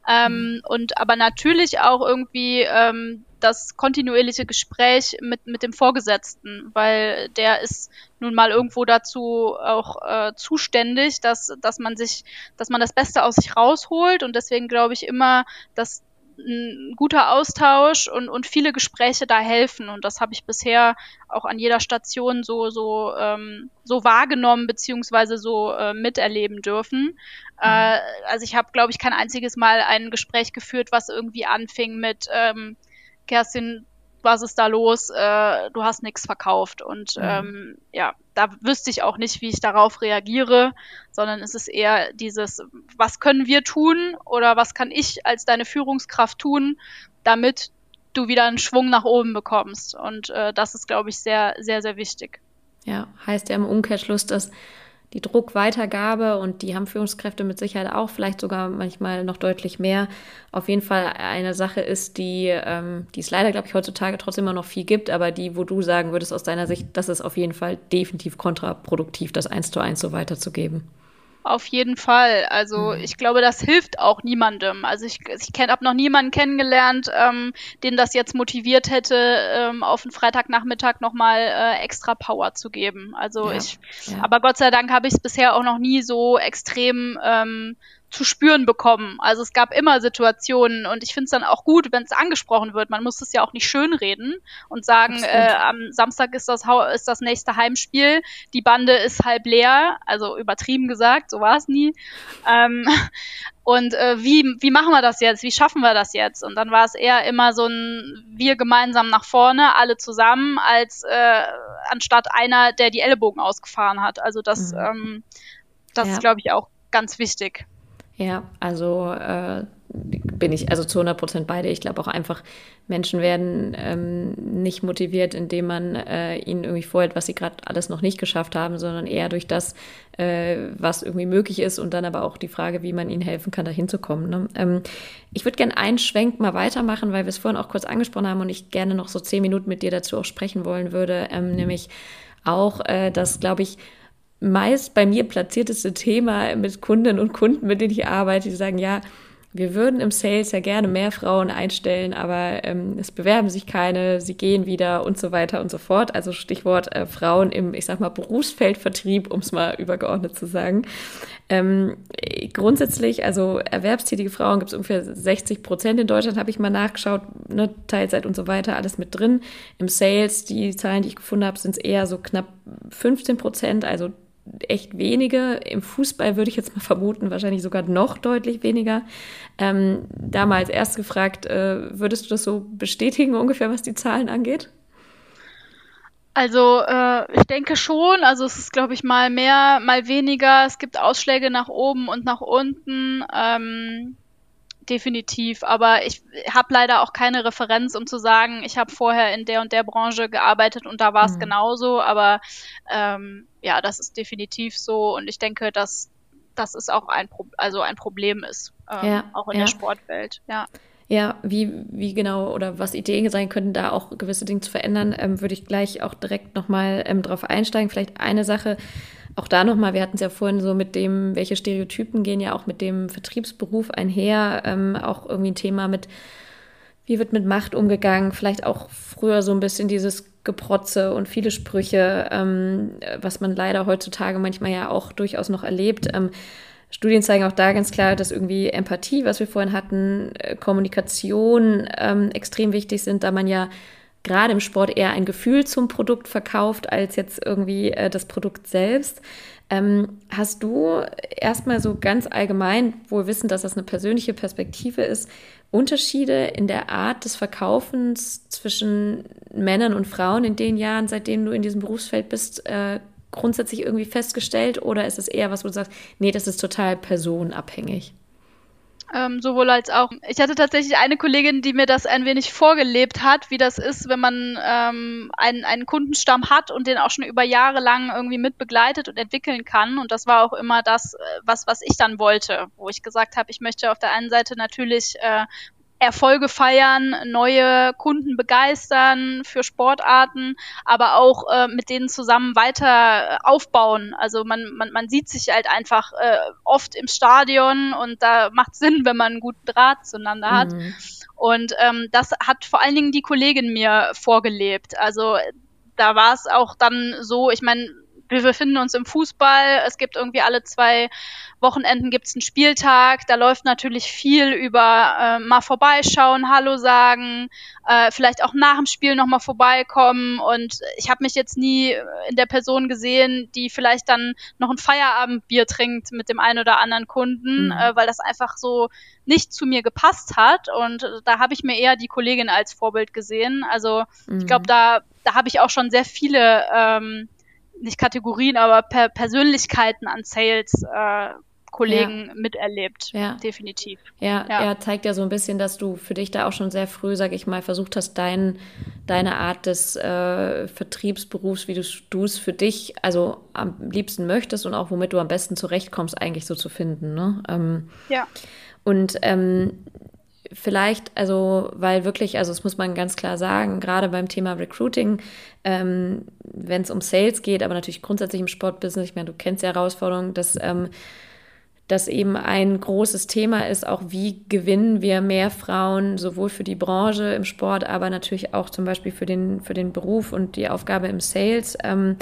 S1: Ähm, mhm. Und aber natürlich auch irgendwie ähm, das kontinuierliche Gespräch mit, mit dem Vorgesetzten, weil der ist nun mal irgendwo dazu auch äh, zuständig, dass, dass man sich, dass man das Beste aus sich rausholt. Und deswegen glaube ich immer, dass ein guter Austausch und, und viele Gespräche da helfen. Und das habe ich bisher auch an jeder Station so, so, ähm, so wahrgenommen beziehungsweise so äh, miterleben dürfen. Mhm. Äh, also ich habe, glaube ich, kein einziges Mal ein Gespräch geführt, was irgendwie anfing mit ähm, Kerstin, was ist da los? Äh, du hast nichts verkauft. Und mhm. ähm, ja, da wüsste ich auch nicht, wie ich darauf reagiere, sondern es ist eher dieses, was können wir tun oder was kann ich als deine Führungskraft tun, damit du wieder einen Schwung nach oben bekommst. Und äh, das ist, glaube ich, sehr, sehr, sehr wichtig.
S2: Ja, heißt ja im Umkehrschluss, dass die Druckweitergabe und die haben Führungskräfte mit Sicherheit auch, vielleicht sogar manchmal noch deutlich mehr, auf jeden Fall eine Sache ist, die, ähm, die es leider, glaube ich, heutzutage trotzdem immer noch viel gibt, aber die, wo du sagen würdest aus deiner Sicht, das ist auf jeden Fall definitiv kontraproduktiv, das eins zu eins so weiterzugeben.
S1: Auf jeden Fall. Also mhm. ich glaube, das hilft auch niemandem. Also ich, ich habe noch niemanden kennengelernt, ähm, den das jetzt motiviert hätte, ähm, auf einen Freitagnachmittag nochmal äh, extra Power zu geben. Also ja. ich, ja. aber Gott sei Dank habe ich es bisher auch noch nie so extrem ähm, zu spüren bekommen. Also es gab immer Situationen und ich finde es dann auch gut, wenn es angesprochen wird. Man muss es ja auch nicht schönreden und sagen, äh, am Samstag ist das, ist das nächste Heimspiel, die Bande ist halb leer, also übertrieben gesagt, so war es nie. Ähm, und äh, wie, wie machen wir das jetzt? Wie schaffen wir das jetzt? Und dann war es eher immer so ein wir gemeinsam nach vorne, alle zusammen, als äh, anstatt einer, der die Ellbogen ausgefahren hat. Also das, mhm. ähm, das ja. ist, glaube ich, auch ganz wichtig.
S2: Ja, also äh, bin ich also zu 100 Prozent beide. Ich glaube auch einfach, Menschen werden ähm, nicht motiviert, indem man äh, ihnen irgendwie vorhält, was sie gerade alles noch nicht geschafft haben, sondern eher durch das, äh, was irgendwie möglich ist und dann aber auch die Frage, wie man ihnen helfen kann, da hinzukommen. Ne? Ähm, ich würde gerne einen Schwenk mal weitermachen, weil wir es vorhin auch kurz angesprochen haben und ich gerne noch so zehn Minuten mit dir dazu auch sprechen wollen würde, ähm, nämlich auch, äh, dass, glaube ich, meist bei mir platzierteste Thema mit Kundinnen und Kunden, mit denen ich arbeite, die sagen, ja, wir würden im Sales ja gerne mehr Frauen einstellen, aber ähm, es bewerben sich keine, sie gehen wieder und so weiter und so fort. Also Stichwort äh, Frauen im, ich sag mal, Berufsfeldvertrieb, um es mal übergeordnet zu sagen. Ähm, grundsätzlich, also erwerbstätige Frauen gibt es ungefähr 60 Prozent in Deutschland, habe ich mal nachgeschaut, ne, Teilzeit und so weiter, alles mit drin. Im Sales, die Zahlen, die ich gefunden habe, sind es eher so knapp 15 Prozent, also echt wenige. Im Fußball würde ich jetzt mal vermuten, wahrscheinlich sogar noch deutlich weniger. Ähm, da mal als erst gefragt, äh, würdest du das so bestätigen ungefähr, was die Zahlen angeht?
S1: Also äh, ich denke schon, also es ist, glaube ich, mal mehr, mal weniger. Es gibt Ausschläge nach oben und nach unten. Ähm, definitiv. Aber ich habe leider auch keine Referenz, um zu sagen, ich habe vorher in der und der Branche gearbeitet und da war es mhm. genauso. Aber ähm, ja, das ist definitiv so und ich denke, dass das ist auch ein, Pro also ein Problem ist, ähm, ja, auch in ja. der Sportwelt. Ja.
S2: Ja, wie, wie genau oder was Ideen sein könnten, da auch gewisse Dinge zu verändern, ähm, würde ich gleich auch direkt nochmal ähm, drauf einsteigen. Vielleicht eine Sache, auch da nochmal, wir hatten es ja vorhin so mit dem, welche Stereotypen gehen ja auch mit dem Vertriebsberuf einher, ähm, auch irgendwie ein Thema mit, wie wird mit Macht umgegangen, vielleicht auch früher so ein bisschen dieses Geprotze und viele Sprüche, ähm, was man leider heutzutage manchmal ja auch durchaus noch erlebt. Ähm, Studien zeigen auch da ganz klar, dass irgendwie Empathie, was wir vorhin hatten, äh, Kommunikation ähm, extrem wichtig sind, da man ja gerade im Sport eher ein Gefühl zum Produkt verkauft, als jetzt irgendwie äh, das Produkt selbst. Ähm, hast du erstmal so ganz allgemein, wohl wissen, dass das eine persönliche Perspektive ist, Unterschiede in der Art des Verkaufens zwischen Männern und Frauen in den Jahren, seitdem du in diesem Berufsfeld bist, äh, grundsätzlich irgendwie festgestellt? Oder ist es eher was, wo du sagst, nee, das ist total personenabhängig?
S1: Ähm, sowohl als auch. Ich hatte tatsächlich eine Kollegin, die mir das ein wenig vorgelebt hat, wie das ist, wenn man ähm, einen, einen Kundenstamm hat und den auch schon über Jahre lang irgendwie mit begleitet und entwickeln kann. Und das war auch immer das, äh, was, was ich dann wollte, wo ich gesagt habe, ich möchte auf der einen Seite natürlich äh, Erfolge feiern, neue Kunden begeistern für Sportarten, aber auch äh, mit denen zusammen weiter äh, aufbauen. Also man, man, man sieht sich halt einfach äh, oft im Stadion und da macht Sinn, wenn man einen guten Draht zueinander hat. Mhm. Und ähm, das hat vor allen Dingen die Kollegin mir vorgelebt. Also da war es auch dann so, ich meine, wir befinden uns im Fußball. Es gibt irgendwie alle zwei Wochenenden gibt's einen Spieltag. Da läuft natürlich viel über äh, mal vorbeischauen, Hallo sagen, äh, vielleicht auch nach dem Spiel nochmal vorbeikommen. Und ich habe mich jetzt nie in der Person gesehen, die vielleicht dann noch ein Feierabendbier trinkt mit dem einen oder anderen Kunden, mhm. äh, weil das einfach so nicht zu mir gepasst hat. Und da habe ich mir eher die Kollegin als Vorbild gesehen. Also mhm. ich glaube, da, da habe ich auch schon sehr viele ähm, nicht Kategorien, aber per Persönlichkeiten an Sales äh, Kollegen ja. miterlebt, ja. definitiv.
S2: Ja, ja, er zeigt ja so ein bisschen, dass du für dich da auch schon sehr früh, sag ich mal, versucht hast, dein, deine Art des äh, Vertriebsberufs, wie du es für dich, also am liebsten möchtest und auch womit du am besten zurechtkommst, eigentlich so zu finden. Ne? Ähm,
S1: ja.
S2: Und ähm, vielleicht, also, weil wirklich, also das muss man ganz klar sagen, gerade beim Thema Recruiting, ähm, wenn es um Sales geht, aber natürlich grundsätzlich im Sportbusiness, ich meine, du kennst die Herausforderungen, dass ähm, das eben ein großes Thema ist, auch wie gewinnen wir mehr Frauen, sowohl für die Branche im Sport, aber natürlich auch zum Beispiel für den, für den Beruf und die Aufgabe im Sales. Ähm,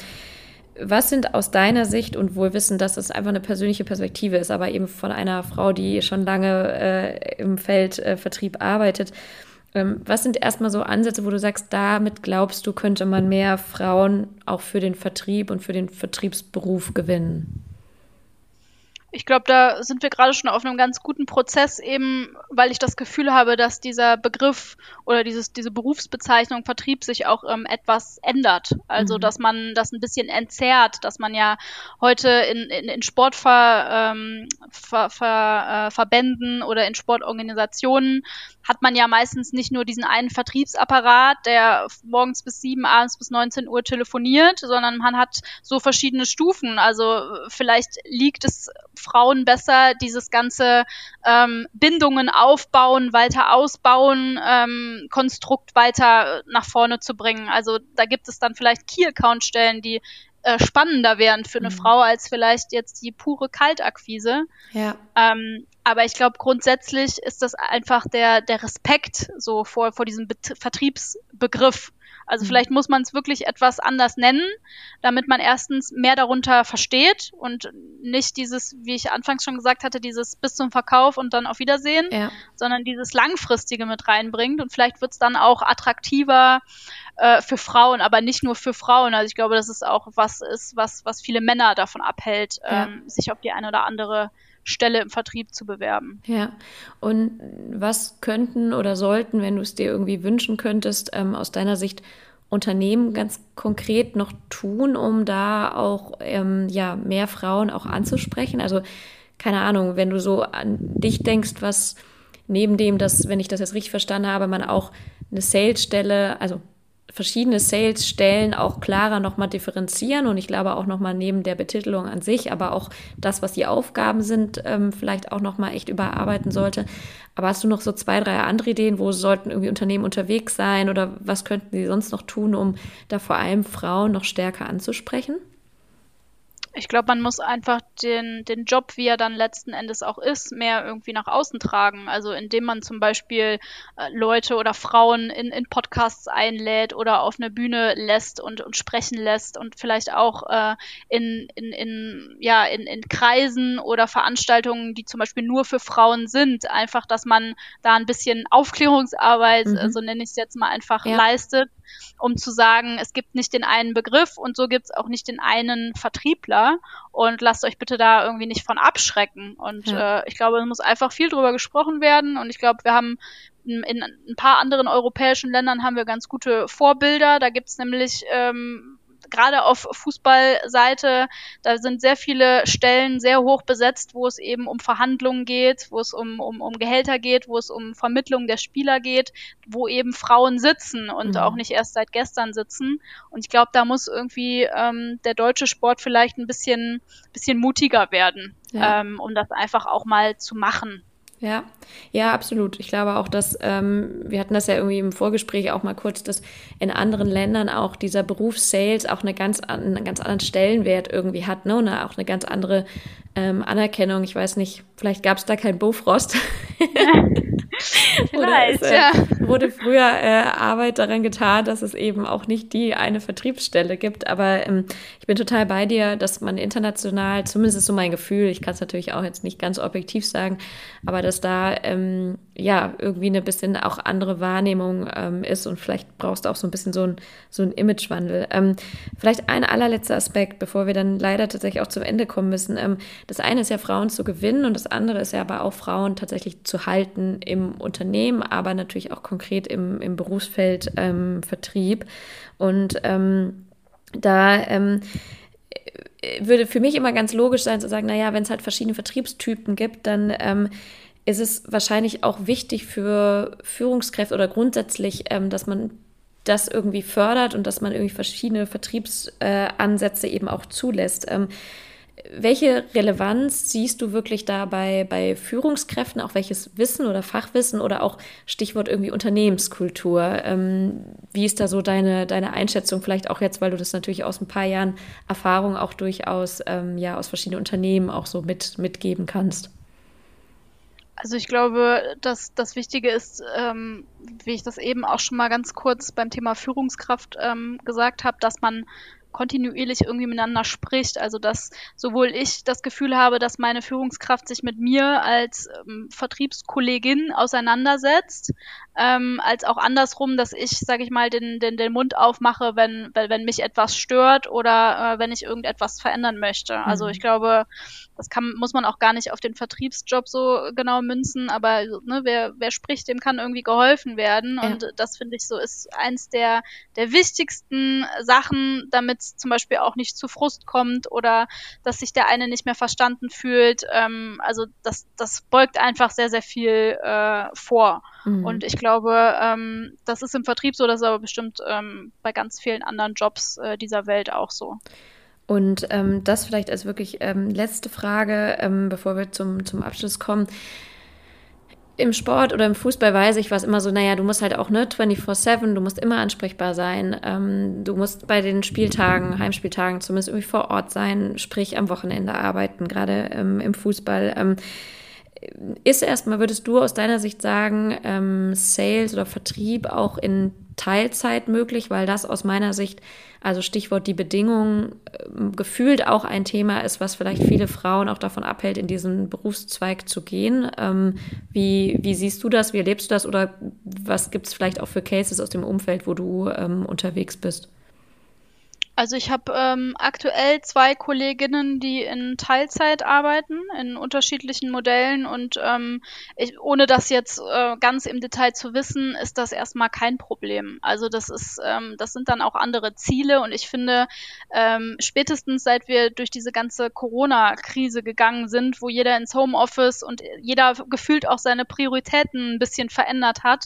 S2: was sind aus deiner Sicht und wohl wissen, dass das einfach eine persönliche Perspektive ist, aber eben von einer Frau, die schon lange äh, im Feld äh, Vertrieb arbeitet, ähm, was sind erstmal so Ansätze, wo du sagst, damit glaubst du, könnte man mehr Frauen auch für den Vertrieb und für den Vertriebsberuf gewinnen?
S1: Ich glaube, da sind wir gerade schon auf einem ganz guten Prozess, eben weil ich das Gefühl habe, dass dieser Begriff oder dieses, diese Berufsbezeichnung Vertrieb sich auch ähm, etwas ändert. Also, mhm. dass man das ein bisschen entzerrt, dass man ja heute in, in, in Sportverbänden ähm, Ver, Ver, äh, oder in Sportorganisationen hat man ja meistens nicht nur diesen einen Vertriebsapparat, der morgens bis sieben, abends bis 19 Uhr telefoniert, sondern man hat so verschiedene Stufen. Also vielleicht liegt es Frauen besser, dieses ganze ähm, Bindungen aufbauen, weiter ausbauen, ähm, Konstrukt weiter nach vorne zu bringen. Also da gibt es dann vielleicht Key-Account-Stellen, die äh, spannender wären für eine mhm. Frau als vielleicht jetzt die pure Kaltakquise. Ja. Ähm, aber ich glaube, grundsätzlich ist das einfach der, der Respekt so vor, vor diesem Bet Vertriebsbegriff. Also mhm. vielleicht muss man es wirklich etwas anders nennen, damit man erstens mehr darunter versteht und nicht dieses, wie ich anfangs schon gesagt hatte, dieses bis zum Verkauf und dann auf Wiedersehen, ja. sondern dieses langfristige mit reinbringt und vielleicht wird es dann auch attraktiver äh, für Frauen, aber nicht nur für Frauen. Also ich glaube, das ist auch was ist, was, was viele Männer davon abhält, ja. ähm, sich auf die eine oder andere Stelle im Vertrieb zu bewerben.
S2: Ja, und was könnten oder sollten, wenn du es dir irgendwie wünschen könntest, ähm, aus deiner Sicht Unternehmen ganz konkret noch tun, um da auch ähm, ja, mehr Frauen auch anzusprechen? Also keine Ahnung, wenn du so an dich denkst, was neben dem, dass, wenn ich das jetzt richtig verstanden habe, man auch eine Salesstelle, also verschiedene Sales-Stellen auch klarer nochmal differenzieren und ich glaube auch nochmal neben der Betitelung an sich, aber auch das, was die Aufgaben sind, ähm, vielleicht auch nochmal echt überarbeiten sollte. Aber hast du noch so zwei, drei andere Ideen, wo sollten irgendwie Unternehmen unterwegs sein oder was könnten sie sonst noch tun, um da vor allem Frauen noch stärker anzusprechen?
S1: Ich glaube, man muss einfach den, den Job, wie er dann letzten Endes auch ist, mehr irgendwie nach außen tragen. Also indem man zum Beispiel äh, Leute oder Frauen in, in Podcasts einlädt oder auf eine Bühne lässt und, und sprechen lässt und vielleicht auch äh, in, in, in, ja, in, in Kreisen oder Veranstaltungen, die zum Beispiel nur für Frauen sind, einfach, dass man da ein bisschen Aufklärungsarbeit, mhm. so nenne ich es jetzt mal einfach, ja. leistet um zu sagen, es gibt nicht den einen Begriff und so gibt es auch nicht den einen Vertriebler und lasst euch bitte da irgendwie nicht von abschrecken. Und ja. äh, ich glaube, es muss einfach viel drüber gesprochen werden und ich glaube, wir haben in, in ein paar anderen europäischen Ländern haben wir ganz gute Vorbilder. Da gibt es nämlich ähm, gerade auf Fußballseite, da sind sehr viele Stellen sehr hoch besetzt, wo es eben um Verhandlungen geht, wo es um, um, um Gehälter geht, wo es um Vermittlung der Spieler geht, wo eben Frauen sitzen und mhm. auch nicht erst seit gestern sitzen. Und ich glaube, da muss irgendwie ähm, der deutsche Sport vielleicht ein bisschen, bisschen mutiger werden, ja. ähm, um das einfach auch mal zu machen.
S2: Ja, ja, absolut. Ich glaube auch, dass ähm, wir hatten das ja irgendwie im Vorgespräch auch mal kurz, dass in anderen Ländern auch dieser Beruf Sales auch eine ganz, einen ganz anderen Stellenwert irgendwie hat, ne? Und auch eine ganz andere ähm, Anerkennung. Ich weiß nicht, vielleicht gab es da kein Bofrost. Vielleicht, es, äh, ja. wurde früher äh, Arbeit daran getan, dass es eben auch nicht die eine Vertriebsstelle gibt. Aber ähm, ich bin total bei dir, dass man international, zumindest ist so mein Gefühl, ich kann es natürlich auch jetzt nicht ganz objektiv sagen, aber dass da ähm, ja irgendwie eine bisschen auch andere Wahrnehmung ähm, ist und vielleicht brauchst du auch so ein bisschen so ein, so Imagewandel. Ähm, vielleicht ein allerletzter Aspekt, bevor wir dann leider tatsächlich auch zum Ende kommen müssen. Ähm, das eine ist ja Frauen zu gewinnen und das andere ist ja aber auch Frauen tatsächlich zu halten im Unternehmen, aber natürlich auch konkret im, im Berufsfeld ähm, Vertrieb. Und ähm, da ähm, würde für mich immer ganz logisch sein zu sagen, naja, wenn es halt verschiedene Vertriebstypen gibt, dann ähm, ist es wahrscheinlich auch wichtig für Führungskräfte oder grundsätzlich, ähm, dass man das irgendwie fördert und dass man irgendwie verschiedene Vertriebsansätze eben auch zulässt. Ähm, welche Relevanz siehst du wirklich dabei bei Führungskräften, auch welches Wissen oder Fachwissen oder auch Stichwort irgendwie Unternehmenskultur? Ähm, wie ist da so deine, deine Einschätzung, vielleicht auch jetzt, weil du das natürlich aus ein paar Jahren Erfahrung auch durchaus ähm, ja, aus verschiedenen Unternehmen auch so mit, mitgeben kannst?
S1: Also ich glaube, dass das Wichtige ist, ähm, wie ich das eben auch schon mal ganz kurz beim Thema Führungskraft ähm, gesagt habe, dass man kontinuierlich irgendwie miteinander spricht. Also dass sowohl ich das Gefühl habe, dass meine Führungskraft sich mit mir als ähm, Vertriebskollegin auseinandersetzt, ähm, als auch andersrum, dass ich, sage ich mal, den, den, den Mund aufmache, wenn, wenn, wenn mich etwas stört oder äh, wenn ich irgendetwas verändern möchte. Also mhm. ich glaube, das kann, muss man auch gar nicht auf den Vertriebsjob so genau münzen, aber ne, wer, wer spricht, dem kann irgendwie geholfen werden. Ja. Und das finde ich so ist eins der, der wichtigsten Sachen, damit es zum Beispiel auch nicht zu Frust kommt oder dass sich der eine nicht mehr verstanden fühlt. Ähm, also das, das beugt einfach sehr, sehr viel äh, vor. Mhm. Und ich glaube, ähm, das ist im Vertrieb so, das ist aber bestimmt ähm, bei ganz vielen anderen Jobs äh, dieser Welt auch so.
S2: Und ähm, das vielleicht als wirklich ähm, letzte Frage, ähm, bevor wir zum, zum Abschluss kommen. Im Sport oder im Fußball weiß ich, was immer so, naja, du musst halt auch ne 24-7, du musst immer ansprechbar sein, ähm, du musst bei den Spieltagen, Heimspieltagen zumindest irgendwie vor Ort sein, sprich am Wochenende arbeiten, gerade ähm, im Fußball. Ähm, ist erstmal, würdest du aus deiner Sicht sagen, ähm, Sales oder Vertrieb auch in Teilzeit möglich, weil das aus meiner Sicht, also Stichwort die Bedingungen, äh, gefühlt auch ein Thema ist, was vielleicht viele Frauen auch davon abhält, in diesen Berufszweig zu gehen. Ähm, wie, wie siehst du das? Wie erlebst du das? Oder was gibt es vielleicht auch für Cases aus dem Umfeld, wo du ähm, unterwegs bist?
S1: Also ich habe ähm, aktuell zwei Kolleginnen, die in Teilzeit arbeiten, in unterschiedlichen Modellen und ähm, ich, ohne das jetzt äh, ganz im Detail zu wissen, ist das erstmal kein Problem. Also das ist, ähm, das sind dann auch andere Ziele und ich finde, ähm, spätestens seit wir durch diese ganze Corona-Krise gegangen sind, wo jeder ins Homeoffice und jeder gefühlt auch seine Prioritäten ein bisschen verändert hat,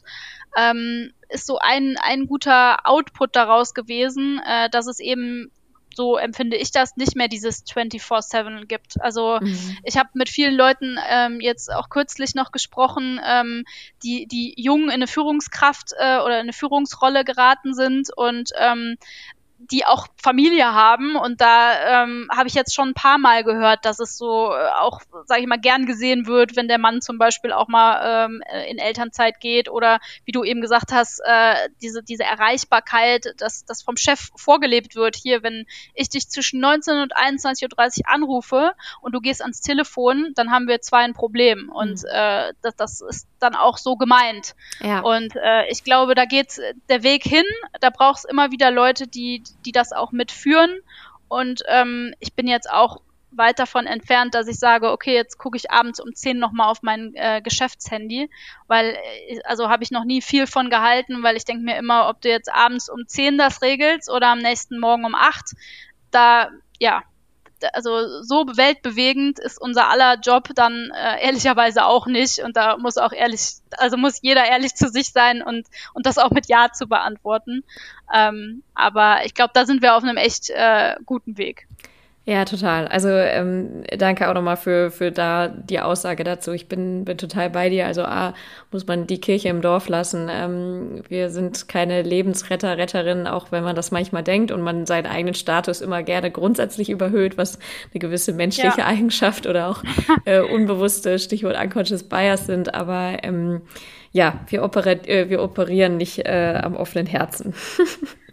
S1: ähm, ist so ein, ein guter Output daraus gewesen, äh, dass es eben so empfinde ich das, nicht mehr dieses 24-7 gibt. Also mhm. ich habe mit vielen Leuten ähm, jetzt auch kürzlich noch gesprochen, ähm, die, die jung in eine Führungskraft äh, oder in eine Führungsrolle geraten sind und ähm, die auch Familie haben und da ähm, habe ich jetzt schon ein paar Mal gehört, dass es so äh, auch, sage ich mal, gern gesehen wird, wenn der Mann zum Beispiel auch mal ähm, in Elternzeit geht oder wie du eben gesagt hast, äh, diese diese Erreichbarkeit, dass das vom Chef vorgelebt wird. Hier, wenn ich dich zwischen 19 und 21:30 Uhr anrufe und du gehst ans Telefon, dann haben wir zwei ein Problem und mhm. äh, das, das ist dann auch so gemeint. Ja. Und äh, ich glaube, da geht der Weg hin. Da braucht es immer wieder Leute, die die das auch mitführen. Und ähm, ich bin jetzt auch weit davon entfernt, dass ich sage, okay, jetzt gucke ich abends um 10 nochmal auf mein äh, Geschäftshandy, weil, äh, also habe ich noch nie viel von gehalten, weil ich denke mir immer, ob du jetzt abends um 10 das regelst oder am nächsten Morgen um 8, da, ja, also so weltbewegend ist unser aller Job dann äh, ehrlicherweise auch nicht und da muss auch ehrlich, also muss jeder ehrlich zu sich sein und und das auch mit Ja zu beantworten. Ähm, aber ich glaube, da sind wir auf einem echt äh, guten Weg.
S2: Ja, total. Also ähm, danke auch nochmal für, für da die Aussage dazu. Ich bin, bin total bei dir. Also A, muss man die Kirche im Dorf lassen. Ähm, wir sind keine Lebensretter, Retterinnen, auch wenn man das manchmal denkt und man seinen eigenen Status immer gerne grundsätzlich überhöht, was eine gewisse menschliche ja. Eigenschaft oder auch äh, unbewusste Stichwort unconscious bias sind. Aber ähm, ja, wir, operiert, äh, wir operieren nicht äh, am offenen Herzen.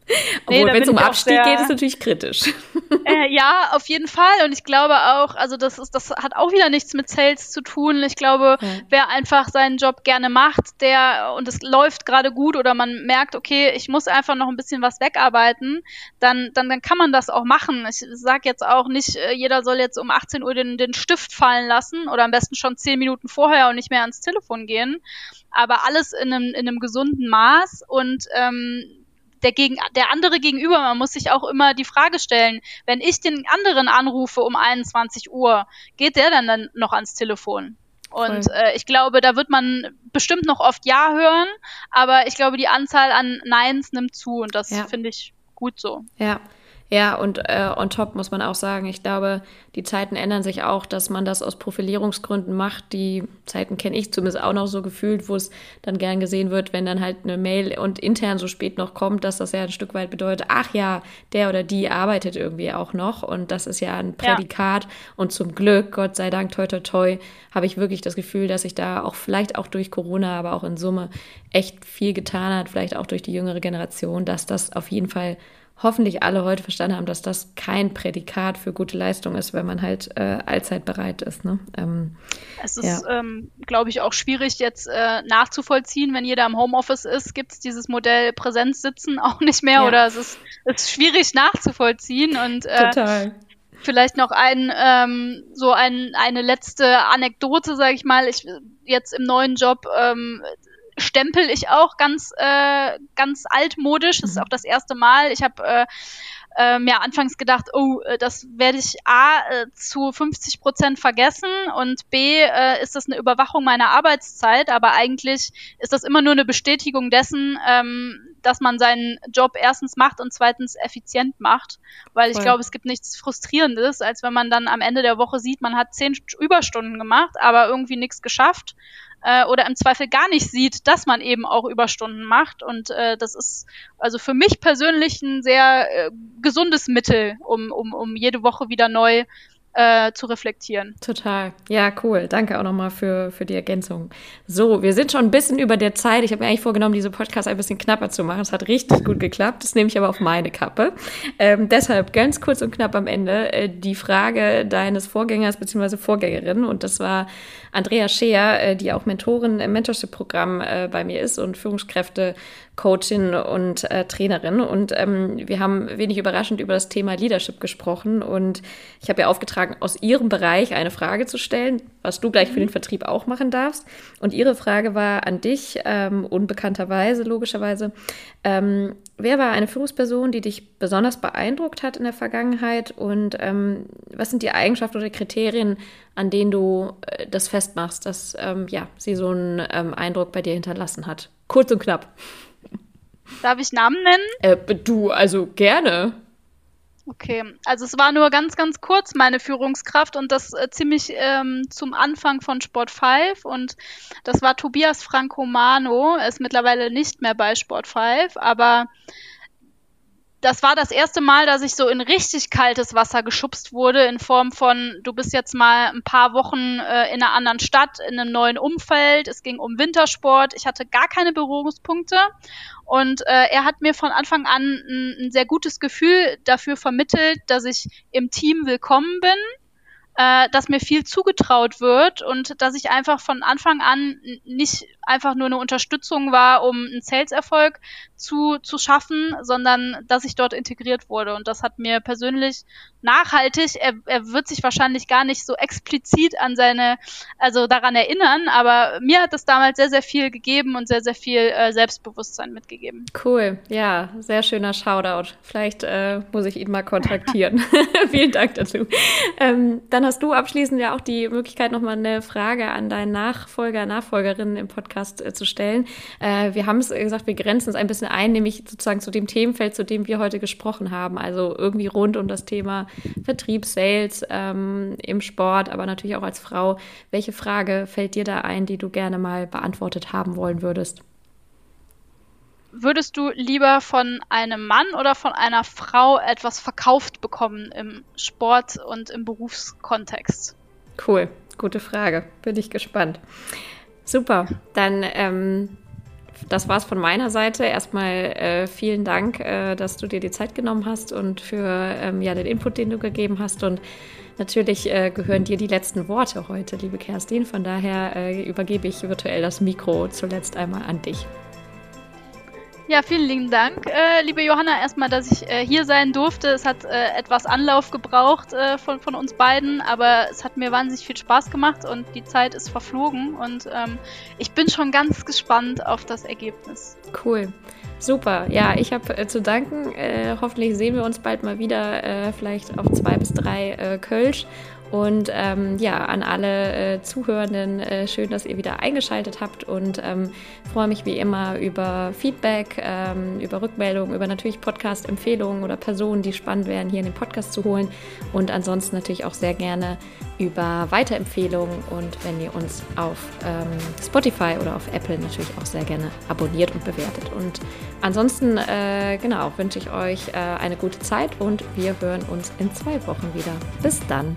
S2: Obwohl, nee, wenn es um Abstieg geht, ist natürlich kritisch.
S1: Äh, ja, auf jeden Fall. Und ich glaube auch, also das ist, das hat auch wieder nichts mit Sales zu tun. Ich glaube, ja. wer einfach seinen Job gerne macht, der und es läuft gerade gut oder man merkt, okay, ich muss einfach noch ein bisschen was wegarbeiten, dann, dann, dann kann man das auch machen. Ich sage jetzt auch nicht, äh, jeder soll jetzt um 18 Uhr den, den Stift fallen lassen oder am besten schon zehn Minuten vorher und nicht mehr ans Telefon gehen. Aber alles in einem, in einem gesunden Maß und ähm, der, gegen, der andere gegenüber, man muss sich auch immer die Frage stellen, wenn ich den anderen anrufe um 21 Uhr, geht der dann, dann noch ans Telefon? Und äh, ich glaube, da wird man bestimmt noch oft Ja hören, aber ich glaube, die Anzahl an Neins nimmt zu und das ja. finde ich gut so.
S2: Ja. Ja, und äh, on top muss man auch sagen, ich glaube, die Zeiten ändern sich auch, dass man das aus Profilierungsgründen macht. Die Zeiten kenne ich zumindest auch noch so gefühlt, wo es dann gern gesehen wird, wenn dann halt eine Mail und intern so spät noch kommt, dass das ja ein Stück weit bedeutet, ach ja, der oder die arbeitet irgendwie auch noch. Und das ist ja ein Prädikat. Ja. Und zum Glück, Gott sei Dank, toi toi toi, habe ich wirklich das Gefühl, dass sich da auch vielleicht auch durch Corona, aber auch in Summe echt viel getan hat, vielleicht auch durch die jüngere Generation, dass das auf jeden Fall hoffentlich alle heute verstanden haben, dass das kein Prädikat für gute Leistung ist, wenn man halt äh, allzeit bereit ist. Ne? Ähm,
S1: es ist, ja. ähm, glaube ich, auch schwierig jetzt äh, nachzuvollziehen, wenn jeder im Homeoffice ist, gibt es dieses Modell Präsenzsitzen auch nicht mehr ja. oder es ist, ist schwierig nachzuvollziehen und äh, Total. Vielleicht noch ein ähm, so ein, eine letzte Anekdote, sage ich mal. Ich jetzt im neuen Job ähm, stempel ich auch ganz, äh, ganz altmodisch. Das ist mhm. auch das erste Mal. Ich habe äh, äh, mir anfangs gedacht, oh, äh, das werde ich A äh, zu 50 Prozent vergessen und B äh, ist das eine Überwachung meiner Arbeitszeit, aber eigentlich ist das immer nur eine Bestätigung dessen, ähm, dass man seinen Job erstens macht und zweitens effizient macht, weil ich glaube, es gibt nichts frustrierendes, als wenn man dann am Ende der Woche sieht, man hat zehn Überstunden gemacht, aber irgendwie nichts geschafft äh, oder im Zweifel gar nicht sieht, dass man eben auch Überstunden macht. Und äh, das ist also für mich persönlich ein sehr äh, gesundes Mittel, um, um, um jede Woche wieder neu äh, zu reflektieren.
S2: Total. Ja, cool. Danke auch nochmal für, für die Ergänzung. So, wir sind schon ein bisschen über der Zeit. Ich habe mir eigentlich vorgenommen, diese Podcast ein bisschen knapper zu machen. Es hat richtig gut geklappt. Das nehme ich aber auf meine Kappe. Ähm, deshalb ganz kurz und knapp am Ende äh, die Frage deines Vorgängers bzw. Vorgängerin. Und das war Andrea Scheer, äh, die auch Mentorin im Mentorship-Programm äh, bei mir ist und Führungskräfte Coachin und äh, Trainerin. Und ähm, wir haben wenig überraschend über das Thema Leadership gesprochen. Und ich habe ihr aufgetragen, aus ihrem Bereich eine Frage zu stellen, was du gleich für den mhm. Vertrieb auch machen darfst. Und ihre Frage war an dich, ähm, unbekannterweise, logischerweise. Ähm, wer war eine Führungsperson, die dich besonders beeindruckt hat in der Vergangenheit? Und ähm, was sind die Eigenschaften oder Kriterien, an denen du äh, das festmachst, dass ähm, ja, sie so einen ähm, Eindruck bei dir hinterlassen hat? Kurz und knapp.
S1: Darf ich Namen nennen?
S2: Äh, du, also gerne.
S1: Okay, also es war nur ganz, ganz kurz meine Führungskraft und das äh, ziemlich ähm, zum Anfang von Sport 5 und das war Tobias Francomano, er ist mittlerweile nicht mehr bei Sport 5, aber das war das erste Mal, dass ich so in richtig kaltes Wasser geschubst wurde, in Form von, du bist jetzt mal ein paar Wochen äh, in einer anderen Stadt, in einem neuen Umfeld. Es ging um Wintersport. Ich hatte gar keine Berührungspunkte. Und äh, er hat mir von Anfang an ein, ein sehr gutes Gefühl dafür vermittelt, dass ich im Team willkommen bin äh, dass mir viel zugetraut wird und dass ich einfach von Anfang an nicht einfach nur eine Unterstützung war, um einen Sales-Erfolg zu, zu schaffen, sondern dass ich dort integriert wurde. Und das hat mir persönlich nachhaltig, er, er wird sich wahrscheinlich gar nicht so explizit an seine, also daran erinnern, aber mir hat es damals sehr, sehr viel gegeben und sehr, sehr viel äh, Selbstbewusstsein mitgegeben.
S2: Cool, ja, sehr schöner Shoutout. Vielleicht äh, muss ich ihn mal kontaktieren. Vielen Dank dazu. Ähm, dann hast du abschließend ja auch die Möglichkeit, nochmal eine Frage an deinen Nachfolger, Nachfolgerinnen im Podcast äh, zu stellen. Äh, wir haben es gesagt, wir grenzen es ein bisschen ein, nämlich sozusagen zu dem Themenfeld, zu dem wir heute gesprochen haben. Also irgendwie rund um das Thema Vertrieb, Sales ähm, im Sport, aber natürlich auch als Frau. Welche Frage fällt dir da ein, die du gerne mal beantwortet haben wollen würdest?
S1: Würdest du lieber von einem Mann oder von einer Frau etwas verkauft bekommen im Sport und im Berufskontext?
S2: Cool, gute Frage. Bin ich gespannt. Super, dann ähm, das war's von meiner Seite. Erstmal äh, vielen Dank, äh, dass du dir die Zeit genommen hast und für ähm, ja, den Input, den du gegeben hast. Und natürlich äh, gehören dir die letzten Worte heute, liebe Kerstin. Von daher äh, übergebe ich virtuell das Mikro zuletzt einmal an dich.
S1: Ja, vielen lieben Dank, äh, liebe Johanna, erstmal, dass ich äh, hier sein durfte. Es hat äh, etwas Anlauf gebraucht äh, von, von uns beiden, aber es hat mir wahnsinnig viel Spaß gemacht und die Zeit ist verflogen und ähm, ich bin schon ganz gespannt auf das Ergebnis.
S2: Cool. Super. Ja, ich habe äh, zu danken. Äh, hoffentlich sehen wir uns bald mal wieder, vielleicht auf zwei bis drei Kölsch. Und ähm, ja, an alle äh, Zuhörenden, äh, schön, dass ihr wieder eingeschaltet habt und ähm, freue mich wie immer über Feedback, ähm, über Rückmeldungen, über natürlich Podcast-Empfehlungen oder Personen, die spannend wären, hier in den Podcast zu holen. Und ansonsten natürlich auch sehr gerne über Weiterempfehlungen und wenn ihr uns auf ähm, Spotify oder auf Apple natürlich auch sehr gerne abonniert und bewertet. Und ansonsten, äh, genau, wünsche ich euch äh, eine gute Zeit und wir hören uns in zwei Wochen wieder. Bis dann.